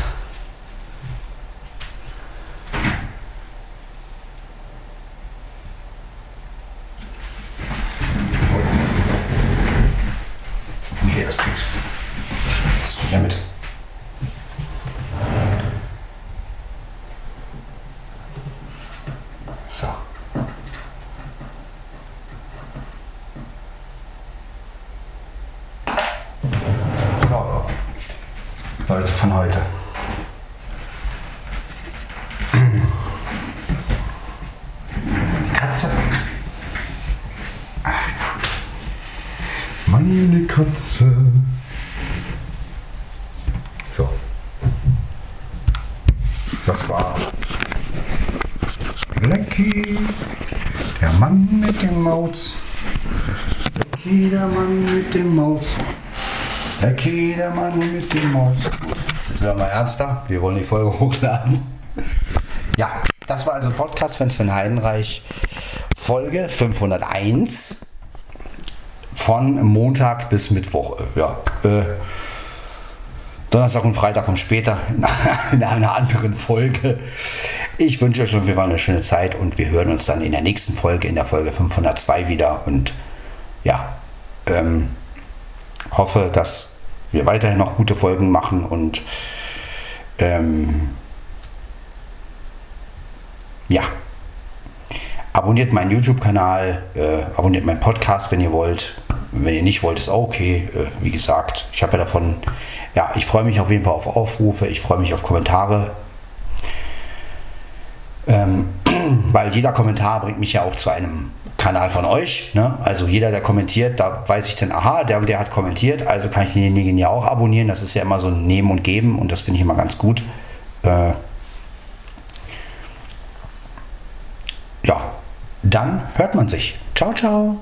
Was du damit? So. So. Leute von heute. Die Katze. Meine Katze. So. Das war Lecky, der Mann mit dem Maus. Lecky, der Mann mit dem Maus. Lecky, der Mann mit dem Maus. Werden wir ernster. Wir wollen die Folge hochladen. Ja, das war also Podcast von Sven Heidenreich. Folge 501 von Montag bis Mittwoch. Äh, Ja, äh, Donnerstag und Freitag kommt später in einer anderen Folge. Ich wünsche euch auf jeden Fall eine schöne Zeit und wir hören uns dann in der nächsten Folge, in der Folge 502 wieder. Und ja, ähm, hoffe, dass wir weiterhin noch gute Folgen machen und ähm, ja, abonniert meinen YouTube-Kanal, äh, abonniert meinen Podcast, wenn ihr wollt. Wenn ihr nicht wollt, ist auch okay. Äh, wie gesagt, ich habe ja davon, ja, ich freue mich auf jeden Fall auf Aufrufe, ich freue mich auf Kommentare. Ähm, weil jeder Kommentar bringt mich ja auch zu einem Kanal von euch. Ne? Also jeder, der kommentiert, da weiß ich dann, aha, der und der hat kommentiert, also kann ich denjenigen ja auch abonnieren. Das ist ja immer so ein Nehmen und Geben und das finde ich immer ganz gut. Äh, ja, dann hört man sich. Ciao, ciao.